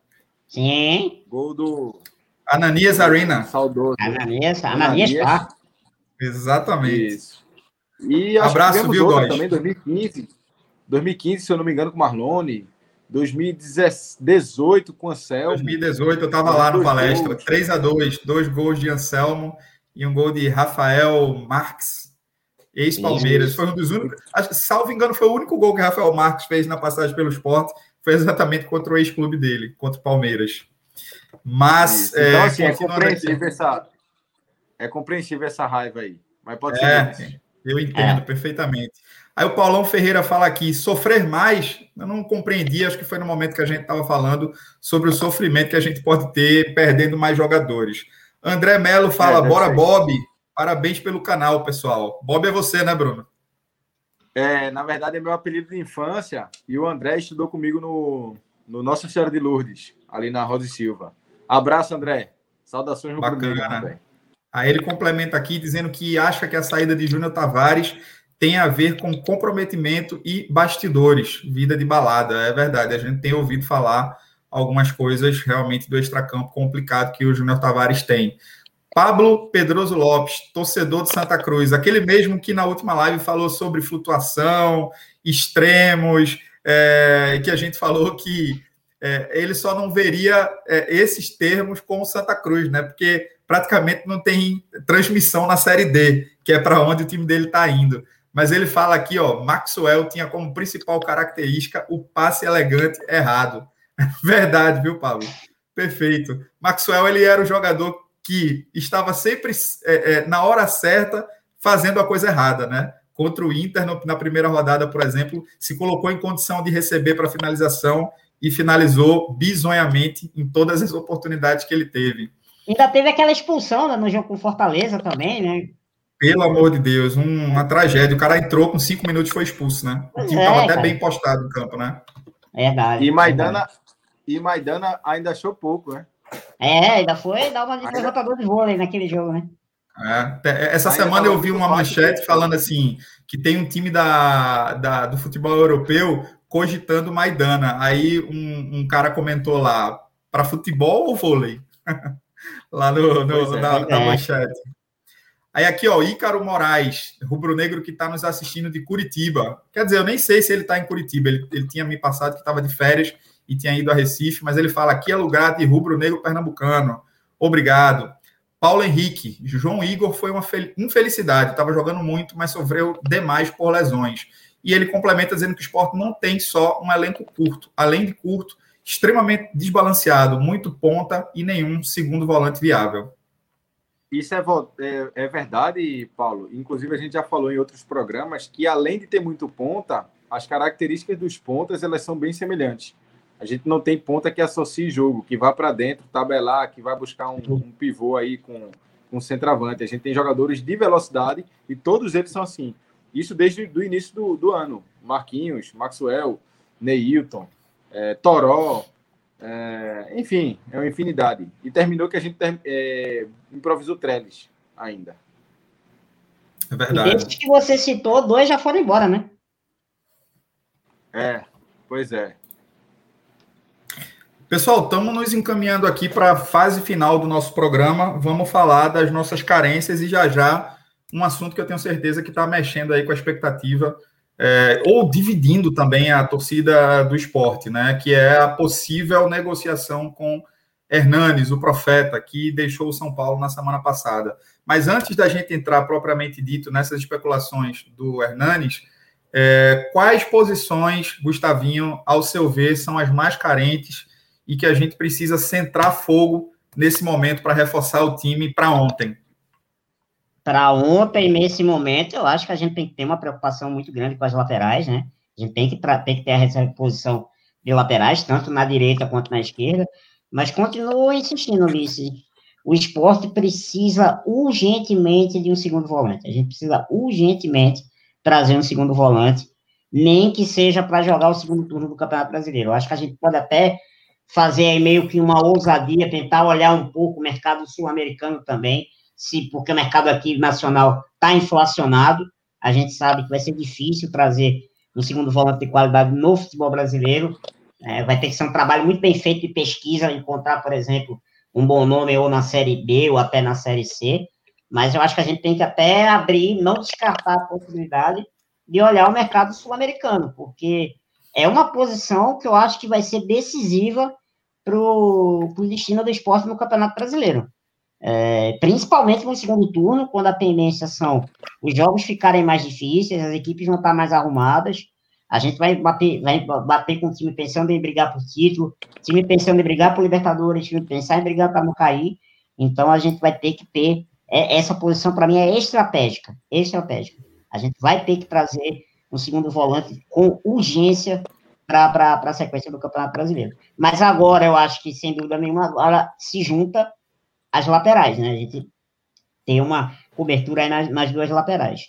Sim. Gol do. Ananias Arena. Saudoso. Ananias, Ananias, Ananias tá. Exatamente. Isso. E Abraço, viu, Góis? Também 2015. 2015, se eu não me engano, com Marlone. 2018 com Anselmo. 2018 eu estava lá no palestra. Gols. 3 a 2 dois gols de Anselmo e um gol de Rafael Marques, ex-Palmeiras. Foi um dos únicos. Salvo engano, foi o único gol que Rafael Marques fez na passagem pelo esporte. Foi exatamente contra o ex-clube dele, contra o Palmeiras. Mas. É, então, assim, é compreensível, essa, é compreensível essa raiva aí. Mas pode é, ser. Eu entendo é. perfeitamente. Aí o Paulão Ferreira fala aqui, sofrer mais, eu não compreendi, acho que foi no momento que a gente estava falando sobre o sofrimento que a gente pode ter perdendo mais jogadores. André Melo fala, é, bora Bob, parabéns pelo canal, pessoal. Bob é você, né, Bruno? É, na verdade é meu apelido de infância e o André estudou comigo no, no Nossa Senhora de Lourdes, ali na Rosa e Silva. Abraço, André. Saudações no Bacana. também. Aí ele complementa aqui dizendo que acha que a saída de Júnior Tavares tem a ver com comprometimento e bastidores, vida de balada. É verdade, a gente tem ouvido falar algumas coisas realmente do extracampo complicado que o Júnior Tavares tem. Pablo Pedroso Lopes, torcedor de Santa Cruz, aquele mesmo que na última live falou sobre flutuação, extremos, é, que a gente falou que é, ele só não veria é, esses termos com o Santa Cruz, né? Porque praticamente não tem transmissão na Série D, que é para onde o time dele está indo. Mas ele fala aqui, ó, Maxwell tinha como principal característica o passe elegante errado. <laughs> Verdade, viu, Pablo? Perfeito. Maxwell, ele era o jogador que estava sempre é, é, na hora certa fazendo a coisa errada, né? Contra o Inter, no, na primeira rodada, por exemplo, se colocou em condição de receber para finalização e finalizou bizonhamente em todas as oportunidades que ele teve. Ainda teve aquela expulsão né, no jogo com Fortaleza também, né? Pelo amor de Deus, um, uma tragédia. O cara entrou com cinco minutos e foi expulso, né? O time estava é, até bem postado no campo, né? Verdade. E Maidana, e Maidana ainda achou pouco, né? É, ainda foi dar uma de levantador de vôlei naquele jogo, né? É, essa ainda semana eu vi uma manchete falando assim que tem um time da, da, do futebol europeu cogitando Maidana. Aí um, um cara comentou lá, para futebol ou vôlei? <laughs> lá no, no é, na, na manchete. Aí aqui, ó, Ícaro Moraes, rubro-negro que está nos assistindo de Curitiba. Quer dizer, eu nem sei se ele está em Curitiba. Ele, ele tinha me passado que estava de férias e tinha ido a Recife, mas ele fala aqui é lugar de rubro-negro pernambucano. Obrigado. Paulo Henrique, João Igor foi uma infelicidade, estava jogando muito, mas sofreu demais por lesões. E ele complementa dizendo que o esporte não tem só um elenco curto, além de curto, extremamente desbalanceado, muito ponta e nenhum segundo volante viável. Isso é, é, é, verdade, Paulo. Inclusive, a gente já falou em outros programas que, além de ter muito ponta, as características dos pontas elas são bem semelhantes. A gente não tem ponta que associe jogo, que vá para dentro, tabelar, que vai buscar um, um pivô aí com, com centroavante. A gente tem jogadores de velocidade e todos eles são assim. Isso desde o início do, do ano. Marquinhos, Maxwell, Neilton, é, Toró, é, enfim, é uma infinidade. E terminou que a gente é, improvisou Trellis ainda. É verdade. E desses que você citou, dois já foram embora, né? É, pois é. Pessoal, estamos nos encaminhando aqui para a fase final do nosso programa. Vamos falar das nossas carências e já já um assunto que eu tenho certeza que está mexendo aí com a expectativa é, ou dividindo também a torcida do esporte, né? Que é a possível negociação com Hernanes, o profeta, que deixou o São Paulo na semana passada. Mas antes da gente entrar propriamente dito nessas especulações do Hernanes, é, quais posições, Gustavinho, ao seu ver, são as mais carentes e que a gente precisa centrar fogo nesse momento para reforçar o time para ontem? Para ontem, nesse momento, eu acho que a gente tem que ter uma preocupação muito grande com as laterais, né? A gente tem que, tem que ter essa posição de laterais, tanto na direita quanto na esquerda. Mas continuo insistindo, Ulisses. O esporte precisa urgentemente de um segundo volante. A gente precisa urgentemente trazer um segundo volante, nem que seja para jogar o segundo turno do Campeonato Brasileiro. Eu acho que a gente pode até fazer aí meio que uma ousadia, tentar olhar um pouco o mercado sul-americano também, se porque o mercado aqui nacional está inflacionado, a gente sabe que vai ser difícil trazer um segundo volante de qualidade no futebol brasileiro, é, vai ter que ser um trabalho muito bem feito de pesquisa, encontrar, por exemplo, um bom nome ou na Série B ou até na Série C, mas eu acho que a gente tem que até abrir, não descartar a possibilidade de olhar o mercado sul-americano, porque é uma posição que eu acho que vai ser decisiva para o destino do esporte no Campeonato Brasileiro. É, principalmente no segundo turno, quando a tendência são os jogos ficarem mais difíceis, as equipes vão estar mais arrumadas, a gente vai bater, vai bater com o time pensando em brigar por título, time pensando em brigar por Libertadores, time pensando em brigar para não cair. Então a gente vai ter que ter é, essa posição para mim é estratégica, estratégica. A gente vai ter que trazer um segundo volante com urgência para a sequência do Campeonato Brasileiro. Mas agora eu acho que, sem dúvida nenhuma, agora se junta as laterais, né? A gente tem uma cobertura aí nas, nas duas laterais.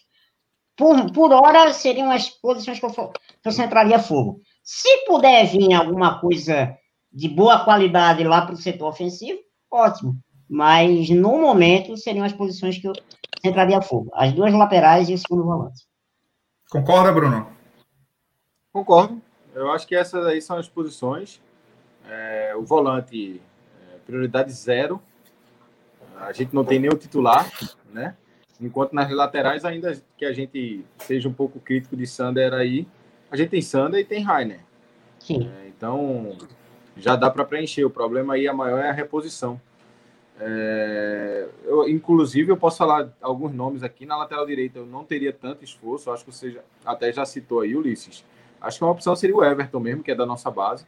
Por, por hora, seriam as posições que eu, que eu centraria fogo. Se puder vir alguma coisa de boa qualidade lá para o setor ofensivo, ótimo. Mas, no momento, seriam as posições que eu centraria fogo. As duas laterais e o segundo volante. Concorda, Bruno? Concordo. Eu acho que essas aí são as posições. É, o volante, é, prioridade zero. A gente não tem nem o titular, né? Enquanto nas laterais, ainda que a gente seja um pouco crítico de Sander aí, a gente tem Sander e tem Rainer. Sim. É, então, já dá para preencher. O problema aí, a maior é a reposição. É, eu, inclusive, eu posso falar alguns nomes aqui. Na lateral direita, eu não teria tanto esforço. Acho que você já, até já citou aí, Ulisses. Acho que uma opção seria o Everton mesmo, que é da nossa base.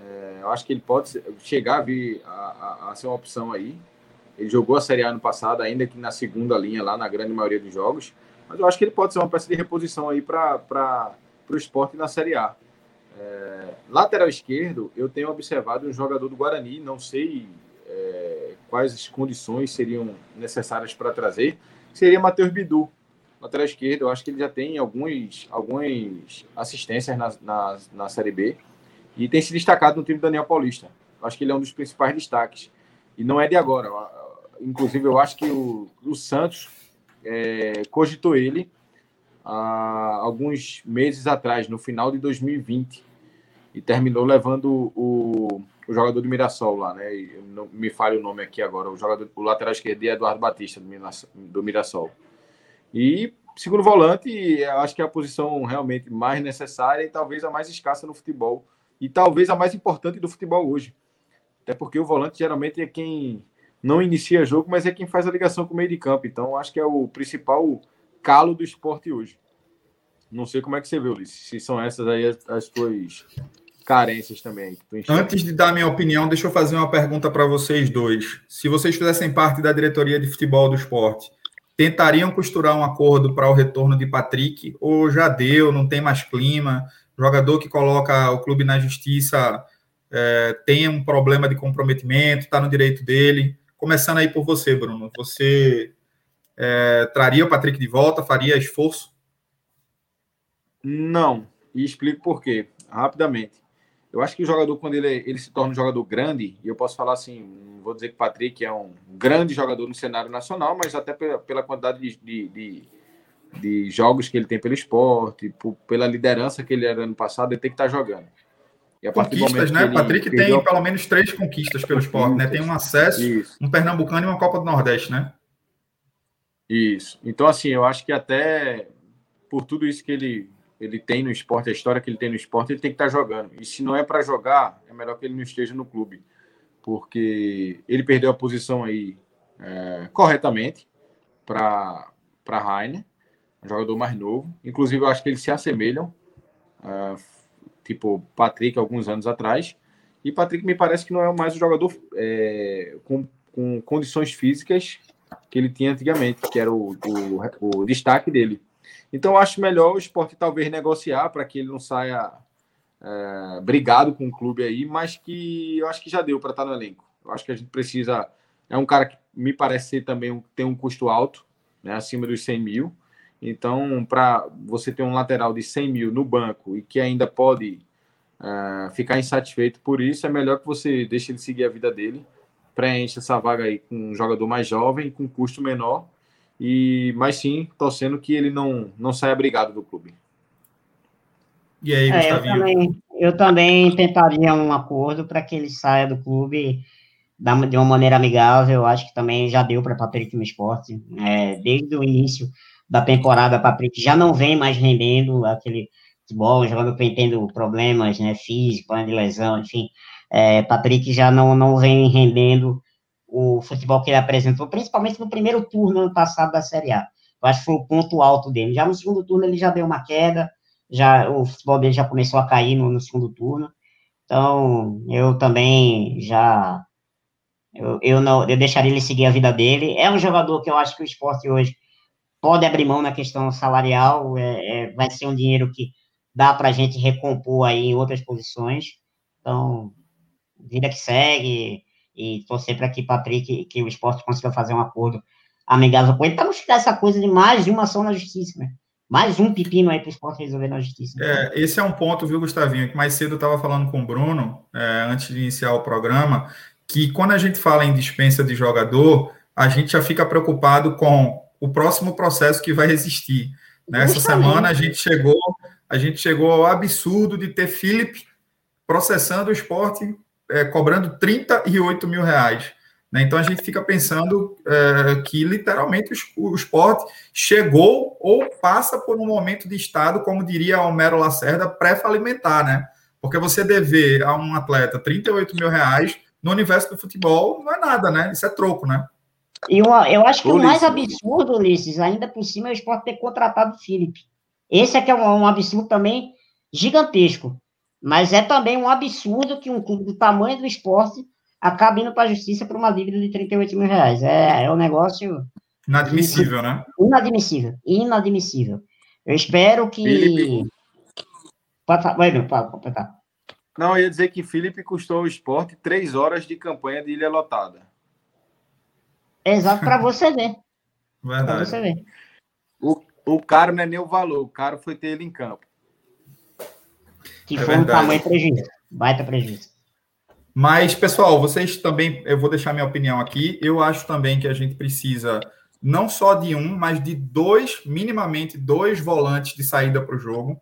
É, eu acho que ele pode chegar a vir a, a, a, ser uma opção aí. Ele jogou a Série A no passado, ainda que na segunda linha, lá na grande maioria dos jogos. Mas eu acho que ele pode ser uma peça de reposição aí para o esporte na Série A. É, lateral esquerdo, eu tenho observado um jogador do Guarani, não sei é, quais condições seriam necessárias para trazer, seria Matheus Bidu lateral esquerdo, eu acho que ele já tem alguns, algumas assistências na, na, na Série B e tem se destacado no time do Daniel Paulista. Eu acho que ele é um dos principais destaques. E não é de agora. Inclusive, eu acho que o, o Santos é, cogitou ele há alguns meses atrás, no final de 2020, e terminou levando o, o jogador do Mirassol lá, né? Não me falha o nome aqui agora. O jogador, o lateral esquerdo é Eduardo Batista do Mirassol. E segundo volante, acho que é a posição realmente mais necessária e talvez a mais escassa no futebol. E talvez a mais importante do futebol hoje. Até porque o volante geralmente é quem não inicia jogo, mas é quem faz a ligação com o meio de campo. Então, acho que é o principal calo do esporte hoje. Não sei como é que você vê, Ulisses. Se são essas aí as, as tuas carências também. Antes de dar minha opinião, deixa eu fazer uma pergunta para vocês dois. Se vocês fizessem parte da diretoria de futebol do esporte, tentariam costurar um acordo para o retorno de Patrick, ou já deu, não tem mais clima? jogador que coloca o clube na justiça é, tem um problema de comprometimento, está no direito dele. Começando aí por você, Bruno. Você é, traria o Patrick de volta, faria esforço? Não, e explico por quê, rapidamente. Eu acho que o jogador, quando ele, ele se torna um jogador grande, e eu posso falar assim, vou dizer que o Patrick é um grande jogador no cenário nacional, mas até pela, pela quantidade de, de, de, de, jogos que ele tem pelo esporte, por, pela liderança que ele era ano passado, ele tem que estar jogando. conquistas, né? O Patrick perdeu... tem pelo menos três conquistas pelo esporte, né? Tem um acesso, Isso. um Pernambucano e uma Copa do Nordeste, né? Isso. Então, assim, eu acho que até por tudo isso que ele ele tem no esporte, a história que ele tem no esporte, ele tem que estar jogando. E se não é para jogar, é melhor que ele não esteja no clube, porque ele perdeu a posição aí é, corretamente para para Rainer, um jogador mais novo. Inclusive, eu acho que eles se assemelham, é, tipo Patrick, alguns anos atrás. E Patrick me parece que não é mais o jogador é, com, com condições físicas que ele tinha antigamente, que era o, o, o destaque dele. Então, acho melhor o esporte talvez negociar para que ele não saia é, brigado com o clube aí, mas que eu acho que já deu para estar no elenco. Eu acho que a gente precisa. É um cara que me parece ser também um, tem um custo alto, né, acima dos 100 mil. Então, para você ter um lateral de 100 mil no banco e que ainda pode uh, ficar insatisfeito por isso, é melhor que você deixe ele seguir a vida dele, preencha essa vaga aí com um jogador mais jovem, com custo menor, e mas sim torcendo que ele não não saia brigado do clube. E aí, é, eu, também, eu também tentaria um acordo para que ele saia do clube de uma maneira amigável. Eu acho que também já deu para Patrick no esporte. É, desde o início da temporada, Patrick já não vem mais rendendo aquele futebol, jogando tendo problemas né, físicos, de lesão, enfim. É, Patrick já não, não vem rendendo o futebol que ele apresentou, principalmente no primeiro turno ano passado da Série A. Eu acho que foi o ponto alto dele. Já no segundo turno ele já deu uma queda, já o futebol dele já começou a cair no, no segundo turno. Então, eu também já eu, eu não eu deixaria ele seguir a vida dele. É um jogador que eu acho que o esporte hoje pode abrir mão na questão salarial, é, é vai ser um dinheiro que dá para a gente recompor aí em outras posições. Então, vida que segue, e torcer para que Patrick, que o esporte consiga fazer um acordo amigável com ele, para não ficar essa coisa de mais de uma ação na justiça, né? Mais um pepino aí para o esporte resolver na justiça. É, esse é um ponto, viu, Gustavinho, que mais cedo eu estava falando com o Bruno, é, antes de iniciar o programa, que quando a gente fala em dispensa de jogador, a gente já fica preocupado com o próximo processo que vai existir. Nessa semana a gente chegou, a gente chegou ao absurdo de ter Felipe processando o esporte é, cobrando 38 mil reais. Né? Então a gente fica pensando é, que literalmente o, o esporte chegou ou passa por um momento de estado, como diria Homero Lacerda, pré-falimentar, né? Porque você dever a um atleta 38 mil reais no universo do futebol não é nada, né? Isso é troco, né? E eu, eu acho que Ulisses. o mais absurdo, Ulisses, ainda por cima, é o esporte ter contratado o Felipe. Esse é que é um, um absurdo também gigantesco. Mas é também um absurdo que um clube do tamanho do esporte acabe indo para a justiça por uma dívida de 38 mil reais. É, é um negócio. Inadmissível, de... né? Inadmissível. Inadmissível. Eu espero que. Felipe... Vai, meu, pode completar. Não, eu ia dizer que Felipe custou ao esporte três horas de campanha de ilha lotada. Exato, para <laughs> você ver. Verdade. Pra você ver. O, o caro não é nem o valor, o caro foi ter ele em campo. Que é foi verdade. um tamanho prejuízo. Baita prejuízo. Mas, pessoal, vocês também, eu vou deixar minha opinião aqui. Eu acho também que a gente precisa não só de um, mas de dois, minimamente dois volantes de saída para o jogo.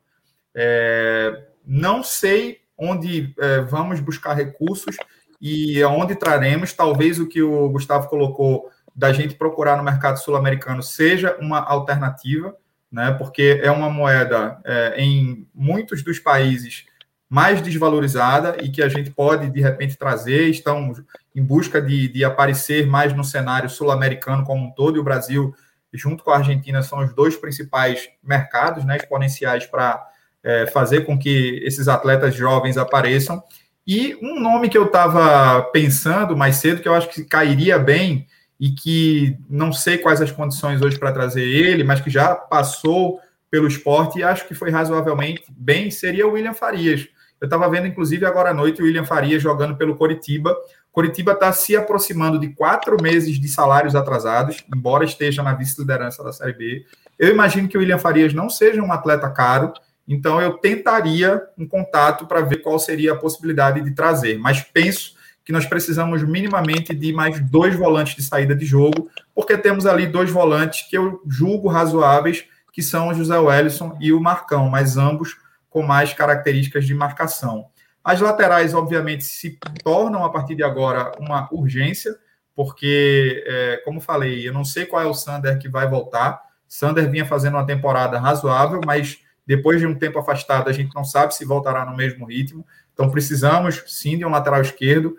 É, não sei onde é, vamos buscar recursos e aonde traremos. Talvez o que o Gustavo colocou da gente procurar no mercado sul-americano seja uma alternativa né, porque é uma moeda é, em muitos dos países mais desvalorizada e que a gente pode, de repente, trazer, estão em busca de, de aparecer mais no cenário sul-americano como um todo, e o Brasil, junto com a Argentina, são os dois principais mercados né, exponenciais para é, fazer com que esses atletas jovens apareçam. E um nome que eu estava pensando mais cedo, que eu acho que cairia bem, e que não sei quais as condições hoje para trazer ele, mas que já passou pelo esporte e acho que foi razoavelmente bem, seria o William Farias. Eu estava vendo, inclusive, agora à noite, o William Farias jogando pelo Coritiba. Coritiba está se aproximando de quatro meses de salários atrasados, embora esteja na vice-liderança da Série B. Eu imagino que o William Farias não seja um atleta caro, então eu tentaria um contato para ver qual seria a possibilidade de trazer. Mas penso que nós precisamos minimamente de mais dois volantes de saída de jogo, porque temos ali dois volantes que eu julgo razoáveis, que são o José Wellison e o Marcão, mas ambos com mais características de marcação. As laterais, obviamente, se tornam a partir de agora uma urgência, porque, é, como falei, eu não sei qual é o Sander que vai voltar. Sander vinha fazendo uma temporada razoável, mas depois de um tempo afastado, a gente não sabe se voltará no mesmo ritmo. Então, precisamos sim de um lateral esquerdo.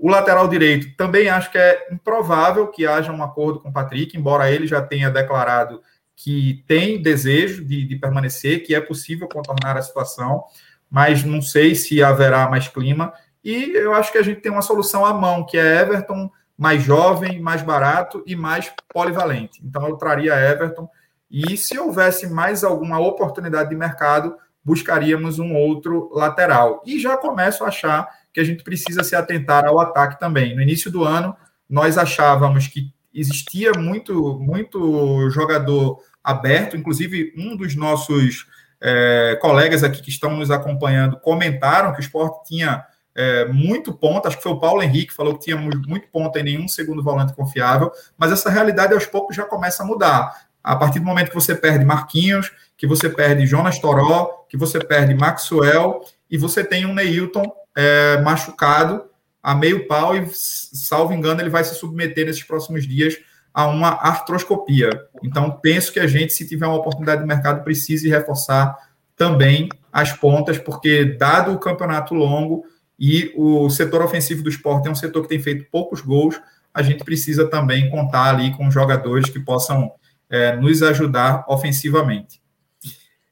O lateral direito também acho que é improvável que haja um acordo com o Patrick, embora ele já tenha declarado que tem desejo de, de permanecer, que é possível contornar a situação, mas não sei se haverá mais clima. E eu acho que a gente tem uma solução à mão, que é Everton mais jovem, mais barato e mais polivalente. Então eu traria Everton. E se houvesse mais alguma oportunidade de mercado, buscaríamos um outro lateral. E já começo a achar que a gente precisa se atentar ao ataque também. No início do ano, nós achávamos que existia muito, muito jogador aberto, inclusive um dos nossos é, colegas aqui que estão nos acompanhando comentaram que o esporte tinha é, muito ponto, acho que foi o Paulo Henrique falou que tinha muito ponto em nenhum segundo volante confiável, mas essa realidade aos poucos já começa a mudar. A partir do momento que você perde Marquinhos, que você perde Jonas Toró, que você perde Maxwell e você tem um Neilton é, machucado a meio pau e, salvo engano, ele vai se submeter nesses próximos dias a uma artroscopia. Então, penso que a gente, se tiver uma oportunidade de mercado, precise reforçar também as pontas, porque, dado o campeonato longo e o setor ofensivo do esporte é um setor que tem feito poucos gols, a gente precisa também contar ali com jogadores que possam é, nos ajudar ofensivamente.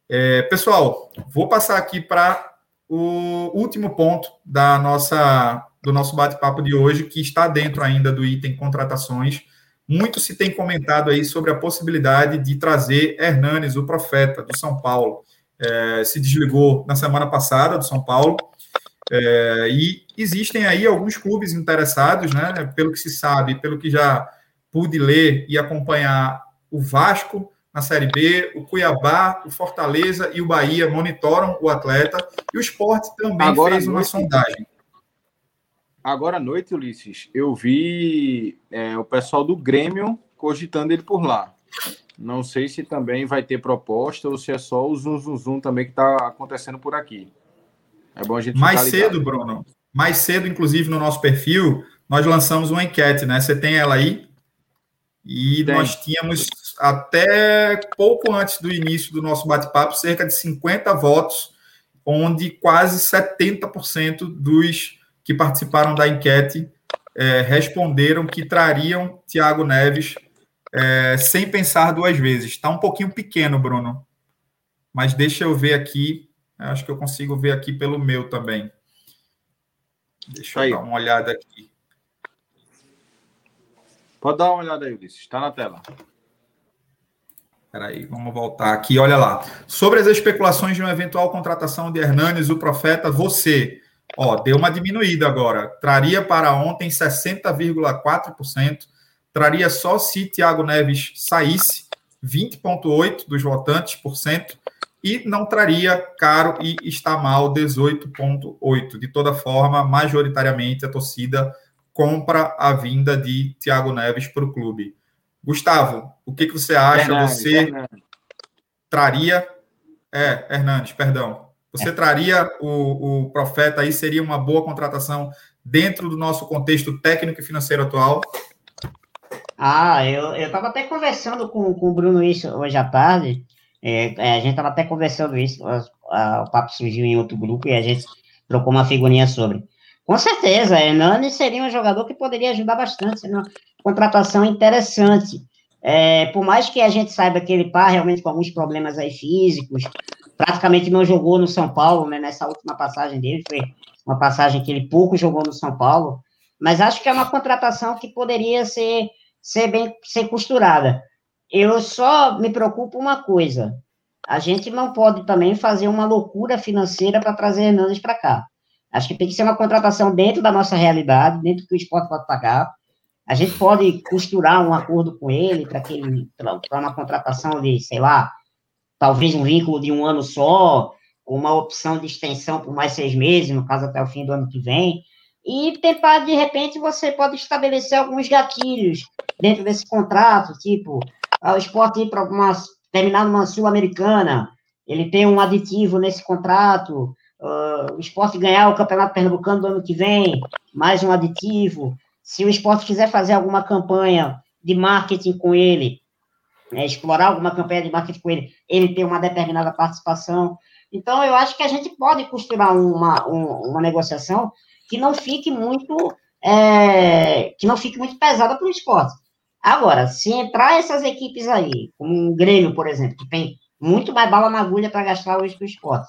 É, pessoal, vou passar aqui para o último ponto da nossa do nosso bate-papo de hoje, que está dentro ainda do item contratações. Muito se tem comentado aí sobre a possibilidade de trazer Hernanes, o profeta do São Paulo. É, se desligou na semana passada do São Paulo. É, e existem aí alguns clubes interessados, né? Pelo que se sabe, pelo que já pude ler e acompanhar, o Vasco na Série B, o Cuiabá, o Fortaleza e o Bahia monitoram o atleta e o esporte também Agora fez uma sondagem. Agora à noite, Ulisses, eu vi é, o pessoal do Grêmio cogitando ele por lá. Não sei se também vai ter proposta ou se é só o zum, zum, zum também que está acontecendo por aqui. É bom a gente Mais cedo, Bruno. Mais cedo, inclusive, no nosso perfil, nós lançamos uma enquete, né? Você tem ela aí? E tem. nós tínhamos, até pouco antes do início do nosso bate-papo, cerca de 50 votos, onde quase 70% dos que participaram da enquete é, responderam que trariam Thiago Neves é, sem pensar duas vezes. Está um pouquinho pequeno, Bruno. Mas deixa eu ver aqui. Acho que eu consigo ver aqui pelo meu também. Deixa aí. eu dar uma olhada aqui. Pode dar uma olhada aí, Ulisses. Está na tela. Espera aí, vamos voltar aqui. Olha lá. Sobre as especulações de uma eventual contratação de Hernanes, o profeta, você Ó, deu uma diminuída agora. Traria para ontem 60,4%. Traria só se Thiago Neves saísse, 20,8% dos votantes por cento. E não traria caro e está mal, 18,8%. De toda forma, majoritariamente a torcida compra a vinda de Thiago Neves para o clube. Gustavo, o que, que você acha? Hernandes, você Hernandes. traria. É, Hernandes, perdão. Você traria o, o Profeta aí, seria uma boa contratação dentro do nosso contexto técnico e financeiro atual? Ah, eu estava até conversando com, com o Bruno isso hoje à tarde. É, é, a gente estava até conversando isso, a, a, o papo surgiu em outro grupo e a gente trocou uma figurinha sobre. Com certeza, Hernani seria um jogador que poderia ajudar bastante, seria uma contratação interessante. É, por mais que a gente saiba que ele está realmente com alguns problemas aí físicos, praticamente não jogou no São Paulo, né, nessa última passagem dele, foi uma passagem que ele pouco jogou no São Paulo, mas acho que é uma contratação que poderia ser, ser bem ser costurada. Eu só me preocupo uma coisa, a gente não pode também fazer uma loucura financeira para trazer Hernandes para cá. Acho que tem que ser uma contratação dentro da nossa realidade, dentro do que o esporte pode pagar. A gente pode costurar um acordo com ele para que para uma contratação de, sei lá, talvez um vínculo de um ano só, uma opção de extensão por mais seis meses, no caso até o fim do ano que vem, e tentar, de repente, você pode estabelecer alguns gatilhos dentro desse contrato, tipo, ah, o esporte ir para uma, terminar numa Sul-Americana, ele tem um aditivo nesse contrato, uh, o esporte ganhar o Campeonato Pernambucano do ano que vem, mais um aditivo, se o esporte quiser fazer alguma campanha de marketing com ele, né, explorar alguma campanha de marketing com ele, ele tem uma determinada participação. Então, eu acho que a gente pode costurar uma, uma negociação que não fique muito é, que não fique muito pesada para o esporte. Agora, se entrar essas equipes aí, como um Grêmio, por exemplo, que tem muito mais bala na agulha para gastar hoje para o esporte,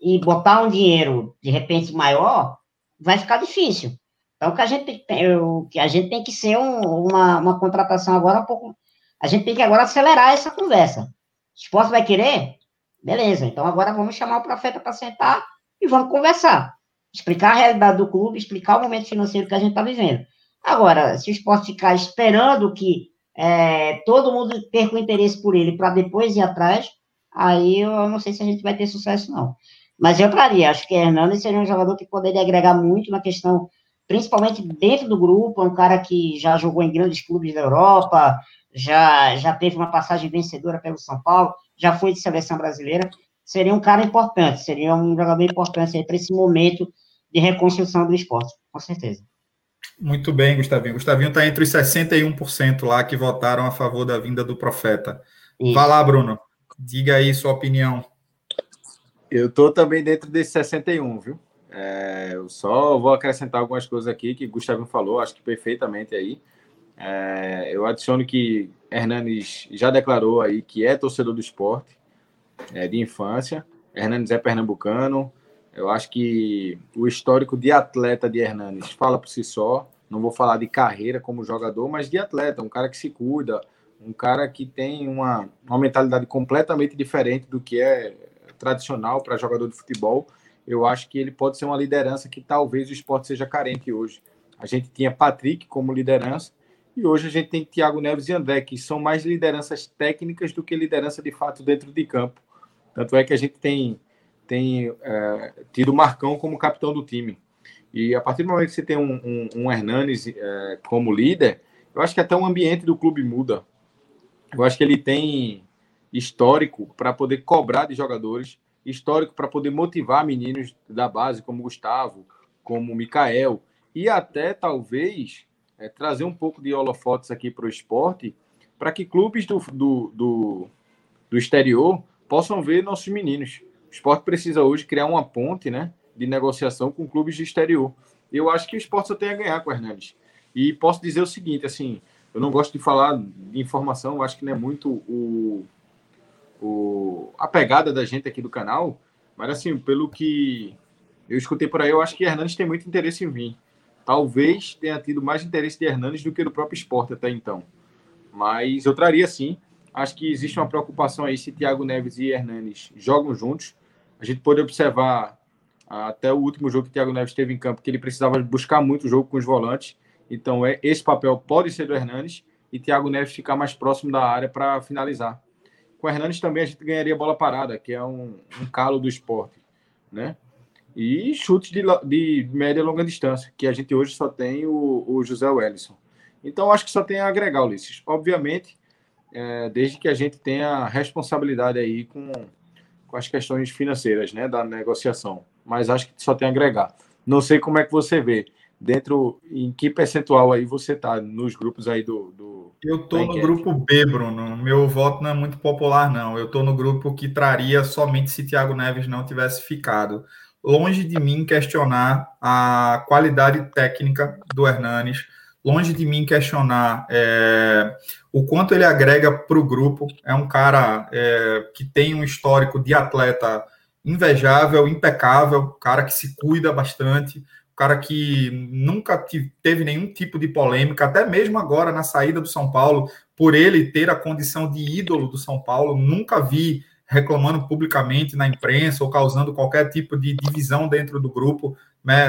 e botar um dinheiro de repente maior, vai ficar difícil. Então, que a gente, o que a gente tem que ser um, uma, uma contratação agora um pouco. A gente tem que agora acelerar essa conversa. O esporte vai querer? Beleza, então agora vamos chamar o profeta para sentar e vamos conversar. Explicar a realidade do clube, explicar o momento financeiro que a gente está vivendo. Agora, se o esporte ficar esperando que é, todo mundo perca o interesse por ele para depois ir atrás, aí eu não sei se a gente vai ter sucesso, não. Mas eu traria, acho que Hernandes seria um jogador que poderia agregar muito na questão, principalmente dentro do grupo, é um cara que já jogou em grandes clubes da Europa, já, já teve uma passagem vencedora pelo São Paulo, já foi de seleção brasileira, seria um cara importante, seria um jogador importante para esse momento de reconstrução do esporte, com certeza. Muito bem, Gustavinho. Gustavinho está entre os 61% lá que votaram a favor da vinda do profeta. Isso. Vá lá, Bruno. Diga aí sua opinião. Eu estou também dentro desse 61, viu? É, eu só vou acrescentar algumas coisas aqui que Gustavinho falou, acho que perfeitamente aí. É, eu adiciono que Hernanes já declarou aí que é torcedor do esporte, é, de infância. Hernanes é pernambucano. Eu acho que o histórico de atleta de Hernanes fala por si só. Não vou falar de carreira como jogador, mas de atleta, um cara que se cuida, um cara que tem uma, uma mentalidade completamente diferente do que é tradicional para jogador de futebol. Eu acho que ele pode ser uma liderança que talvez o esporte seja carente hoje. A gente tinha Patrick como liderança, e hoje a gente tem Thiago Neves e André, que são mais lideranças técnicas do que liderança de fato dentro de campo. Tanto é que a gente tem, tem é, tido o Marcão como capitão do time. E a partir do momento que você tem um, um, um Hernanes é, como líder, eu acho que até o ambiente do clube muda. Eu acho que ele tem histórico para poder cobrar de jogadores, histórico para poder motivar meninos da base, como Gustavo, como Mikael, e até talvez é, trazer um pouco de holofotes aqui para o esporte, para que clubes do, do, do, do, exterior possam ver nossos meninos. O esporte precisa hoje criar uma ponte né, de negociação com clubes do exterior. Eu acho que o esporte só tem a ganhar com o Hernandes. E posso dizer o seguinte, assim, eu não gosto de falar de informação, acho que não é muito o, o, a pegada da gente aqui do canal, mas assim, pelo que eu escutei por aí, eu acho que Hernandes tem muito interesse em vir talvez tenha tido mais interesse de Hernandes do que do próprio esporte até então. Mas eu traria sim. Acho que existe uma preocupação aí se Thiago Neves e Hernandes jogam juntos. A gente pode observar até o último jogo que Thiago Neves teve em campo que ele precisava buscar muito o jogo com os volantes. Então, é, esse papel pode ser do Hernandes e Thiago Neves ficar mais próximo da área para finalizar. Com o Hernandes também a gente ganharia bola parada, que é um, um calo do esporte, né? e chutes de, de média e longa distância, que a gente hoje só tem o, o José Wellison. Então, acho que só tem a agregar, Ulisses. Obviamente, é, desde que a gente tenha responsabilidade aí com, com as questões financeiras né, da negociação. Mas acho que só tem a agregar. Não sei como é que você vê. Dentro, em que percentual aí você está nos grupos aí do. do eu estou no grupo B, Bruno. Meu voto não é muito popular, não. Eu estou no grupo que traria somente se Thiago Neves não tivesse ficado longe de mim questionar a qualidade técnica do Hernanes, longe de mim questionar é, o quanto ele agrega para o grupo. É um cara é, que tem um histórico de atleta invejável, impecável, cara que se cuida bastante, cara que nunca teve nenhum tipo de polêmica, até mesmo agora na saída do São Paulo, por ele ter a condição de ídolo do São Paulo, nunca vi reclamando publicamente na imprensa ou causando qualquer tipo de divisão dentro do grupo. Né?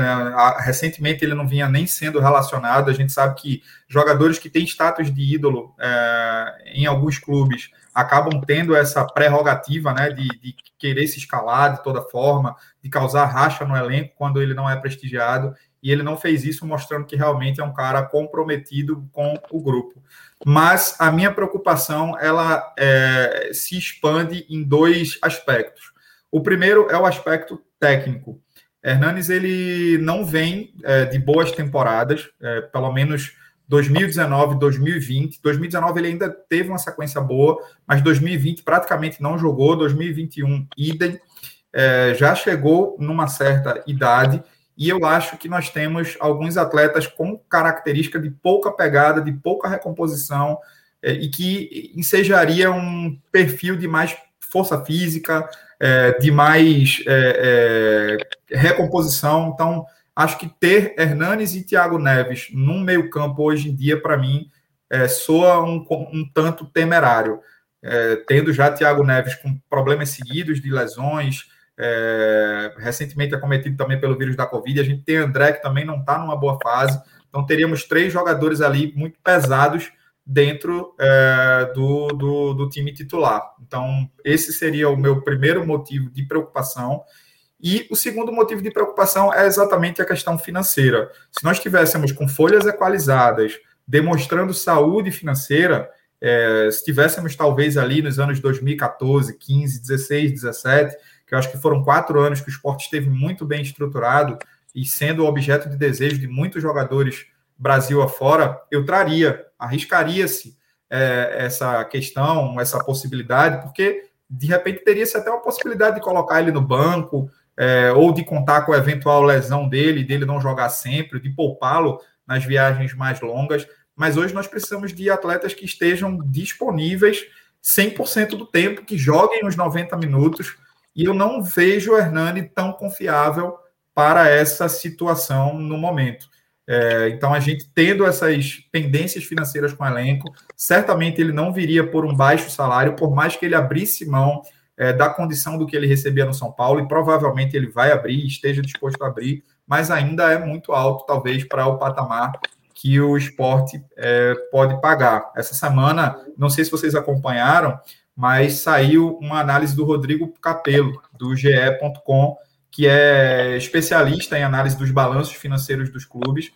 Recentemente ele não vinha nem sendo relacionado. A gente sabe que jogadores que têm status de ídolo é, em alguns clubes acabam tendo essa prerrogativa né, de, de, querer se escalar de toda forma, de causar racha no elenco quando ele não é prestigiado. E ele não fez isso, mostrando que realmente é um cara comprometido com o grupo. Mas a minha preocupação ela é, se expande em dois aspectos. O primeiro é o aspecto técnico. Hernanes ele não vem é, de boas temporadas, é, pelo menos 2019, 2020. 2019 ele ainda teve uma sequência boa, mas 2020 praticamente não jogou. 2021 idem. É, já chegou numa certa idade e eu acho que nós temos alguns atletas com característica de pouca pegada, de pouca recomposição é, e que ensejaria um perfil de mais força física, é, de mais é, é, recomposição. Então, acho que ter Hernanes e Thiago Neves num meio-campo hoje em dia, para mim, é, soa um, um, tanto temerário. É, tendo já Thiago Neves com problemas seguidos de lesões, é, recentemente acometido também pelo vírus da Covid, a gente tem André que também não está numa boa fase, então teríamos três jogadores ali muito pesados dentro é, do, do, do, time titular. Então, esse seria o meu primeiro motivo de preocupação. E o segundo motivo de preocupação é exatamente a questão financeira. Se nós tivéssemos com folhas equalizadas, demonstrando saúde financeira, é, se tivéssemos talvez ali nos anos 2014, 15, 16, 17, que eu acho que foram quatro anos que o esporte esteve muito bem estruturado e sendo objeto de desejo de muitos jogadores Brasil afora, eu traria, arriscaria-se é, essa questão, essa possibilidade, porque de repente teria-se até uma possibilidade de colocar ele no banco, é, ou de contar com a eventual lesão dele, dele não jogar sempre, de poupá-lo nas viagens mais longas. Mas hoje nós precisamos de atletas que estejam disponíveis 100% do tempo, que joguem os 90 minutos. E eu não vejo o Hernani tão confiável para essa situação no momento. É, então, a gente tendo essas pendências financeiras com o elenco, certamente ele não viria por um baixo salário, por mais que ele abrisse mão é, da condição do que ele recebia no São Paulo, e provavelmente ele vai abrir, esteja disposto a abrir, mas ainda é muito alto, talvez, para o patamar que o esporte é, pode pagar. Essa semana, não sei se vocês acompanharam, mas saiu uma análise do Rodrigo Capello, do GE.com, que é especialista em análise dos balanços financeiros dos clubes,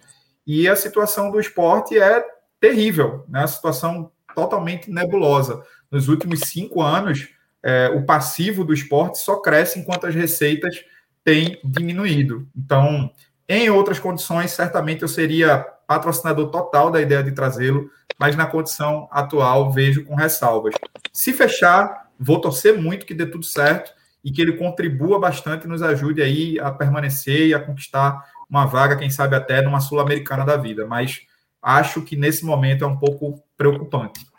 e a situação do esporte é terrível, né? A situação totalmente nebulosa. Nos últimos cinco anos, é, o passivo do esporte só cresce enquanto as receitas têm diminuído. Então, em outras condições, certamente eu seria patrocinador total da ideia de trazê-lo, mas na condição atual vejo com ressalvas. Se fechar, vou torcer muito que dê tudo certo e que ele contribua bastante e nos ajude aí a permanecer e a conquistar uma vaga, quem sabe até numa Sul-Americana da vida. Mas acho que nesse momento é um pouco preocupante.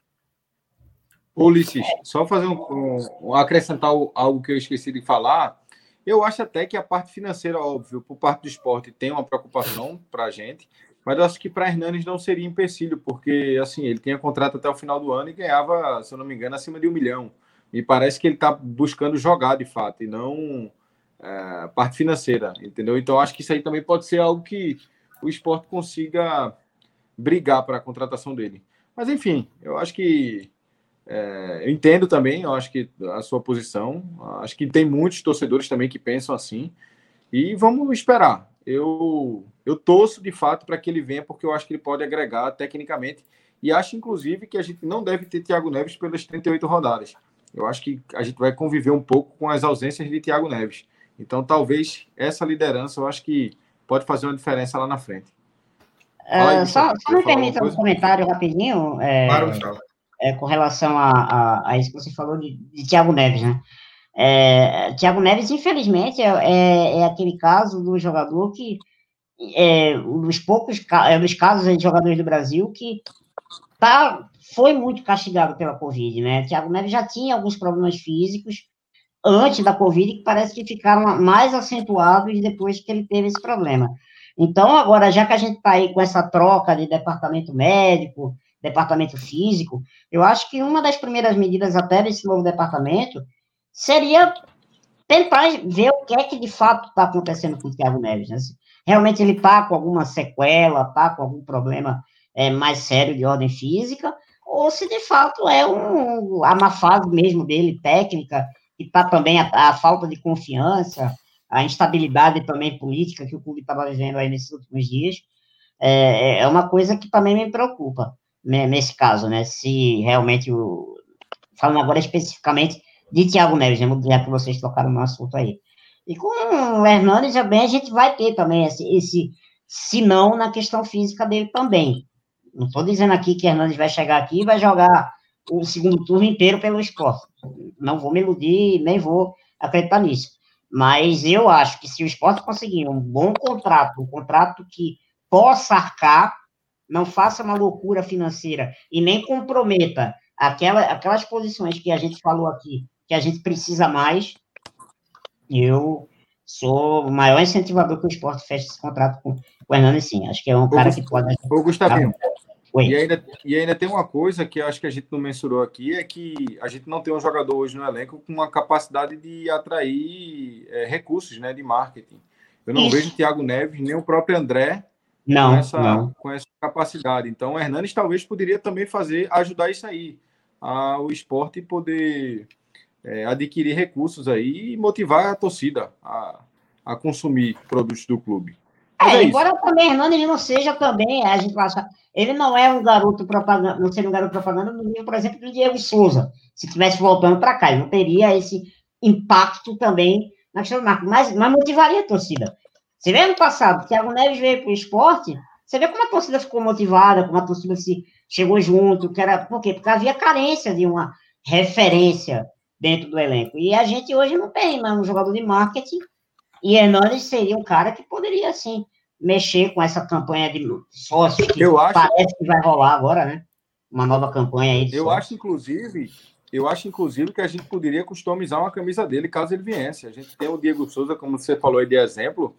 Ulisses, só fazer um, um, acrescentar algo que eu esqueci de falar. Eu acho até que a parte financeira, óbvio, por parte do esporte tem uma preocupação para a gente, mas eu acho que para Hernanes não seria empecilho, porque assim ele tinha contrato até o final do ano e ganhava, se eu não me engano, acima de um milhão. Me parece que ele está buscando jogar de fato e não é, parte financeira, entendeu? Então acho que isso aí também pode ser algo que o esporte consiga brigar para a contratação dele. Mas enfim, eu acho que é, eu entendo também, eu acho que a sua posição, acho que tem muitos torcedores também que pensam assim. E vamos esperar. Eu, eu torço de fato para que ele venha, porque eu acho que ele pode agregar tecnicamente. E acho, inclusive, que a gente não deve ter Thiago Neves pelas 38 rodadas. Eu acho que a gente vai conviver um pouco com as ausências de Thiago Neves. Então, talvez essa liderança, eu acho que pode fazer uma diferença lá na frente. Uh, só, só me permita um comentário rapidinho. É, claro, é, com relação a, a, a, isso que você falou de, de Thiago Neves, né? É, Thiago Neves, infelizmente, é, é, é, aquele caso do jogador que, é, dos poucos é, dos casos de jogadores do Brasil que tá, foi muito castigado pela Covid, né? Thiago Neves já tinha alguns problemas físicos antes da Covid que parece que ficaram mais acentuados depois que ele teve esse problema. Então, agora, já que a gente está aí com essa troca de departamento médico, departamento físico, eu acho que uma das primeiras medidas até desse novo departamento seria tentar ver o que é que de fato está acontecendo com o Thiago Neves. Né? Realmente ele está com alguma sequela, está com algum problema é, mais sério de ordem física, ou se de fato é um, a má fase mesmo dele, técnica, e está também a, a, falta de confiança, a instabilidade também política que o clube estava vivendo aí nesses últimos dias, é, é uma coisa que também me preocupa nesse caso, né? Se realmente o. Falando agora especificamente de Thiago Neves, né? já que vocês tocaram no assunto aí. E com o Hernandes também a gente vai ter também esse, esse sinão na questão física dele também. Não estou dizendo aqui que Hernandes vai chegar aqui e vai jogar o segundo turno inteiro pelo esporte. Não vou me iludir, nem vou acreditar nisso. Mas eu acho que se o esporte conseguir um bom contrato, um contrato que possa arcar, não faça uma loucura financeira e nem comprometa aquela, aquelas posições que a gente falou aqui, que a gente precisa mais, eu sou o maior incentivador que o esporte feche esse contrato com o Hernani, sim. Acho que é um cara que pode. Ô, Gustavinho. E ainda, e ainda tem uma coisa que eu acho que a gente não mensurou aqui, é que a gente não tem um jogador hoje no elenco com uma capacidade de atrair é, recursos né, de marketing. Eu não Isso. vejo o Thiago Neves, nem o próprio André não, com, essa, não. com essa capacidade. Então, o Hernanes talvez poderia também fazer, ajudar isso aí, a, o esporte poder é, adquirir recursos aí e motivar a torcida a, a consumir produtos do clube. É, é embora também Hernandes não seja também, a gente acha, ele não é um garoto propaganda, não seria um garoto propaganda no nível, por exemplo, do Diego Souza. Se estivesse voltando para cá, ele não teria esse impacto também na questão do marketing, mas, mas motivaria a torcida. Você vê ano passado, o Thiago Neves veio para o esporte, você vê como a torcida ficou motivada, como a torcida se chegou junto, que era, por quê? Porque havia carência de uma referência dentro do elenco. E a gente hoje não tem mais um jogador de marketing e Hernandes seria um cara que poderia, assim, mexer com essa campanha de sócios que eu acho... parece que vai rolar agora, né? Uma nova campanha aí. eu sócios. acho, inclusive, eu acho, inclusive, que a gente poderia customizar uma camisa dele caso ele viesse. A gente tem o Diego Souza, como você falou aí de exemplo,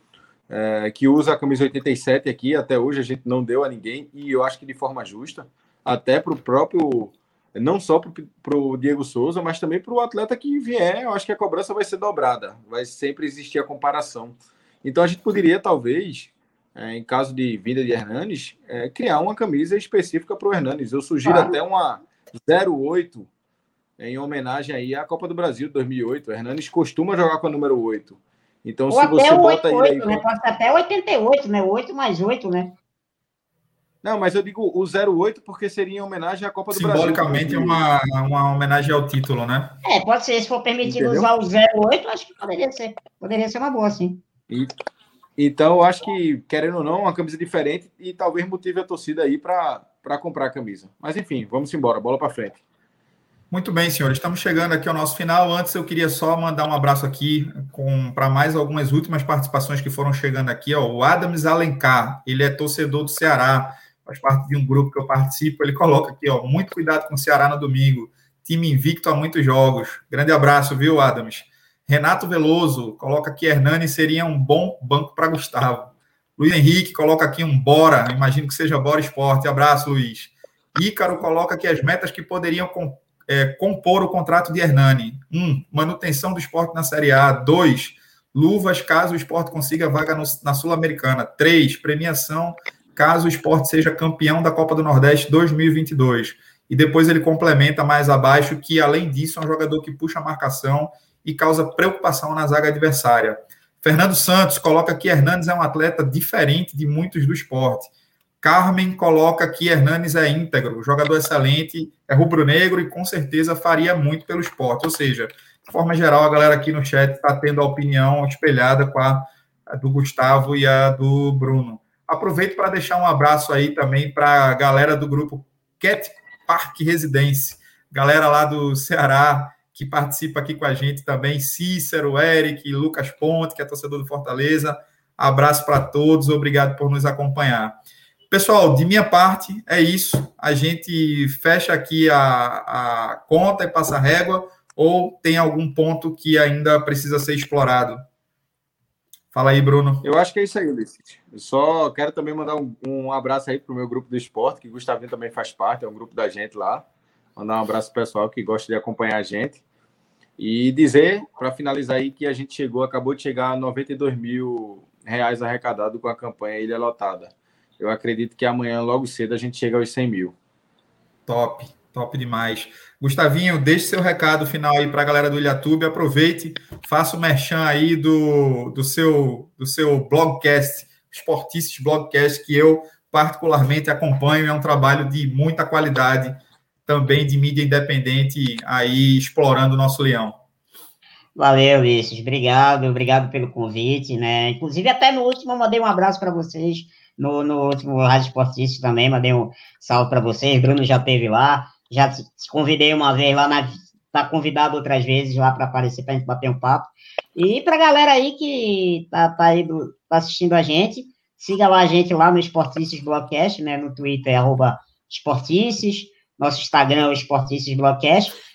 é, que usa a camisa 87 aqui, até hoje a gente não deu a ninguém, e eu acho que de forma justa, até para o próprio não só para o Diego Souza, mas também para o atleta que vier, eu acho que a cobrança vai ser dobrada, vai sempre existir a comparação. Então a gente poderia, talvez, é, em caso de vinda de Hernanes, é, criar uma camisa específica para o Hernanes. Eu sugiro até uma 08 em homenagem aí à Copa do Brasil de 2008. O Hernanes costuma jogar com a número 8. Então, Ou se você bota 88, ele aí. Né? Pode até 88, né? 8 mais 8, né? Não, mas eu digo o 08 porque seria em homenagem à Copa do Brasil. Simbolicamente é uma, uma homenagem ao título, né? É, pode ser. Se for permitido Entendeu? usar o 08, acho que poderia ser. Poderia ser uma boa, sim. E, então, eu acho que, querendo ou não, uma camisa diferente e talvez motive a torcida aí para comprar a camisa. Mas enfim, vamos embora. Bola para frente. Muito bem, senhores. Estamos chegando aqui ao nosso final. Antes, eu queria só mandar um abraço aqui para mais algumas últimas participações que foram chegando aqui. Ó. O Adams Alencar, ele é torcedor do Ceará faz parte de um grupo que eu participo, ele coloca aqui, ó, muito cuidado com o Ceará no domingo, time invicto a muitos jogos. Grande abraço, viu, Adams? Renato Veloso coloca que Hernani seria um bom banco para Gustavo. Luiz Henrique coloca aqui um Bora, imagino que seja Bora Esporte. Abraço, Luiz. Ícaro coloca aqui as metas que poderiam é, compor o contrato de Hernani. Um, manutenção do esporte na Série A. Dois, luvas caso o esporte consiga vaga no, na Sul-Americana. Três, premiação caso o esporte seja campeão da Copa do Nordeste 2022. E depois ele complementa mais abaixo que, além disso, é um jogador que puxa a marcação e causa preocupação na zaga adversária. Fernando Santos coloca que Hernandes é um atleta diferente de muitos do esporte. Carmen coloca que Hernanes é íntegro, jogador excelente, é rubro-negro e com certeza faria muito pelo esporte. Ou seja, de forma geral, a galera aqui no chat está tendo a opinião espelhada com a, a do Gustavo e a do Bruno. Aproveito para deixar um abraço aí também para a galera do grupo Cat Park Residência, galera lá do Ceará que participa aqui com a gente também, Cícero, Eric, Lucas Ponte, que é torcedor do Fortaleza. Abraço para todos, obrigado por nos acompanhar. Pessoal, de minha parte é isso. A gente fecha aqui a, a conta e passa a régua, ou tem algum ponto que ainda precisa ser explorado? Fala aí, Bruno. Eu acho que é isso aí, Ulisses. Eu só quero também mandar um, um abraço aí para o meu grupo do esporte, que o Gustavinho também faz parte, é um grupo da gente lá. Mandar um abraço pessoal que gosta de acompanhar a gente. E dizer, para finalizar aí, que a gente chegou, acabou de chegar a 92 mil reais arrecadado com a campanha Ilha Lotada. Eu acredito que amanhã, logo cedo, a gente chega aos 100 mil. Top, top demais. Gustavinho, deixe seu recado final aí para a galera do Ilhatube. Aproveite, faça o merchan aí do, do, seu, do seu blogcast, Esportices Blogcast, que eu particularmente acompanho. É um trabalho de muita qualidade também de mídia independente aí explorando o nosso leão. Valeu, Vinícius. Obrigado, obrigado pelo convite, né? Inclusive, até no último, eu mandei um abraço para vocês. No, no último Rádio Esportista também, mandei um salve para vocês. Bruno já teve lá. Já te convidei uma vez lá na. Tá convidado outras vezes lá para aparecer para a gente bater um papo. E para a galera aí que tá, tá aí do, tá assistindo a gente, siga lá a gente lá no Esportices Blogcast, né? No Twitter, arroba Esportices nosso Instagram é o Esportistas.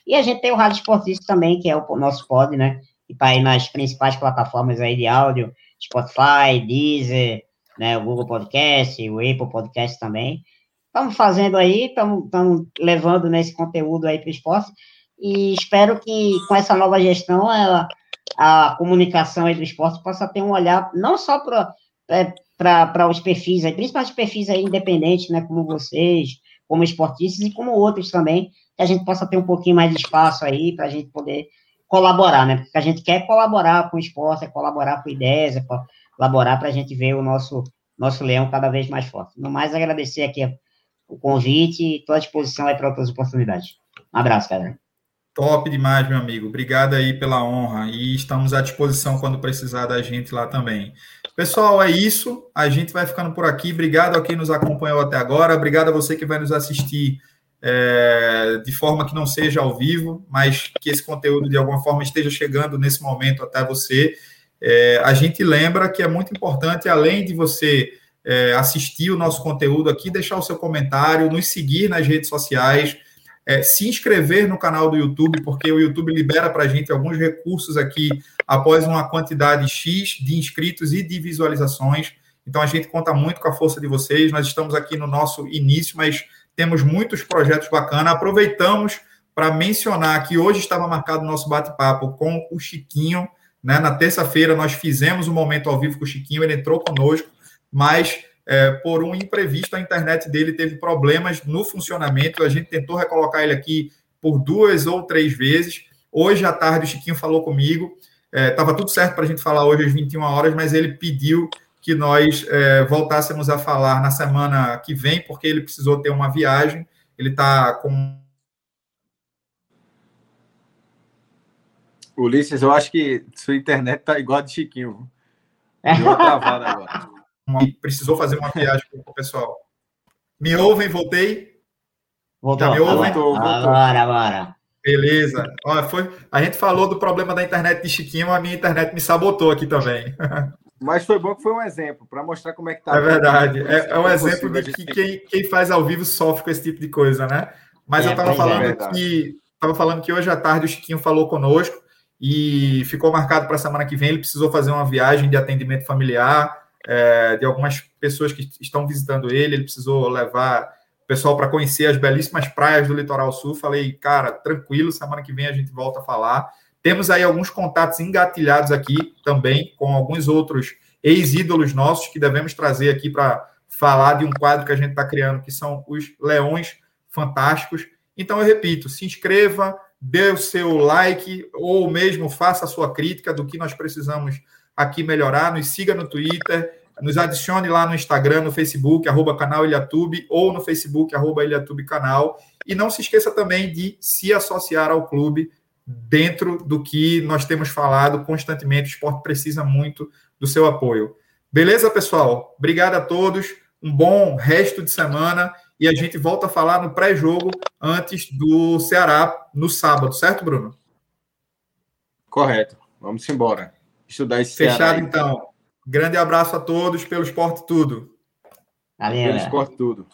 E a gente tem o Rádio Esportistas também, que é o nosso pod, né? Que está aí nas principais plataformas aí de áudio, Spotify, Deezer, né? O Google Podcast, o Apple Podcast também. Estamos fazendo aí, estamos levando nesse conteúdo aí para o esporte. E espero que com essa nova gestão ela, a comunicação aí do esporte possa ter um olhar não só para é, para os perfis, aí, principalmente os perfis aí independentes, né, como vocês, como esportistas e como outros também, que a gente possa ter um pouquinho mais de espaço aí para a gente poder colaborar, né? Porque a gente quer colaborar com o esporte, é colaborar com ideias, é colaborar para a gente ver o nosso, nosso leão cada vez mais forte. No mais, agradecer aqui o convite e estou à disposição para outras oportunidades. Um abraço, galera. Top demais, meu amigo. Obrigado aí pela honra e estamos à disposição quando precisar da gente lá também. Pessoal, é isso. A gente vai ficando por aqui. Obrigado a quem nos acompanhou até agora. Obrigado a você que vai nos assistir é, de forma que não seja ao vivo, mas que esse conteúdo de alguma forma esteja chegando nesse momento até você. É, a gente lembra que é muito importante, além de você é, assistir o nosso conteúdo aqui, deixar o seu comentário, nos seguir nas redes sociais é, se inscrever no canal do YouTube, porque o YouTube libera para a gente alguns recursos aqui após uma quantidade X de inscritos e de visualizações. Então a gente conta muito com a força de vocês. Nós estamos aqui no nosso início, mas temos muitos projetos bacanas. Aproveitamos para mencionar que hoje estava marcado o nosso bate-papo com o Chiquinho. Né? Na terça-feira nós fizemos um momento ao vivo com o Chiquinho, ele entrou conosco, mas é, por um imprevisto, a internet dele teve problemas no funcionamento. A gente tentou recolocar ele aqui por duas ou três vezes. Hoje à tarde, o Chiquinho falou comigo. Estava é, tudo certo para a gente falar hoje às 21 horas, mas ele pediu que nós é, voltássemos a falar na semana que vem, porque ele precisou ter uma viagem. Ele está com. Ulisses, eu acho que sua internet está igual a de Chiquinho. Deu uma travada agora <laughs> uma, precisou fazer uma viagem com o pessoal. Me ouvem? Voltei? Voltou. Já me ouvem? Voltou, voltou. Agora, agora. Beleza. Olha, foi, a gente falou do problema da internet de Chiquinho, a minha internet me sabotou aqui também. <laughs> Mas foi bom que foi um exemplo, para mostrar como é que tá. É verdade. É, é um exemplo de que quem, quem faz ao vivo sofre com esse tipo de coisa, né? Mas é, eu estava falando é que estava falando que hoje à tarde o Chiquinho falou conosco e ficou marcado para a semana que vem. Ele precisou fazer uma viagem de atendimento familiar é, de algumas pessoas que estão visitando ele. Ele precisou levar o pessoal para conhecer as belíssimas praias do litoral sul. Falei, cara, tranquilo, semana que vem a gente volta a falar. Temos aí alguns contatos engatilhados aqui também com alguns outros ex-ídolos nossos que devemos trazer aqui para falar de um quadro que a gente está criando, que são os Leões Fantásticos. Então, eu repito, se inscreva, dê o seu like ou mesmo faça a sua crítica do que nós precisamos aqui melhorar, nos siga no Twitter, nos adicione lá no Instagram, no Facebook, arroba canal Ilhatube, ou no Facebook, arroba Ilhatube canal. E não se esqueça também de se associar ao clube dentro do que nós temos falado constantemente. O esporte precisa muito do seu apoio. Beleza, pessoal? Obrigado a todos. Um bom resto de semana. E a gente volta a falar no pré-jogo antes do Ceará no sábado, certo, Bruno? Correto. Vamos embora estudar esse Fechado, então. Grande abraço a todos pelo Esporte Tudo. Valeu. Pelo Esporte Tudo.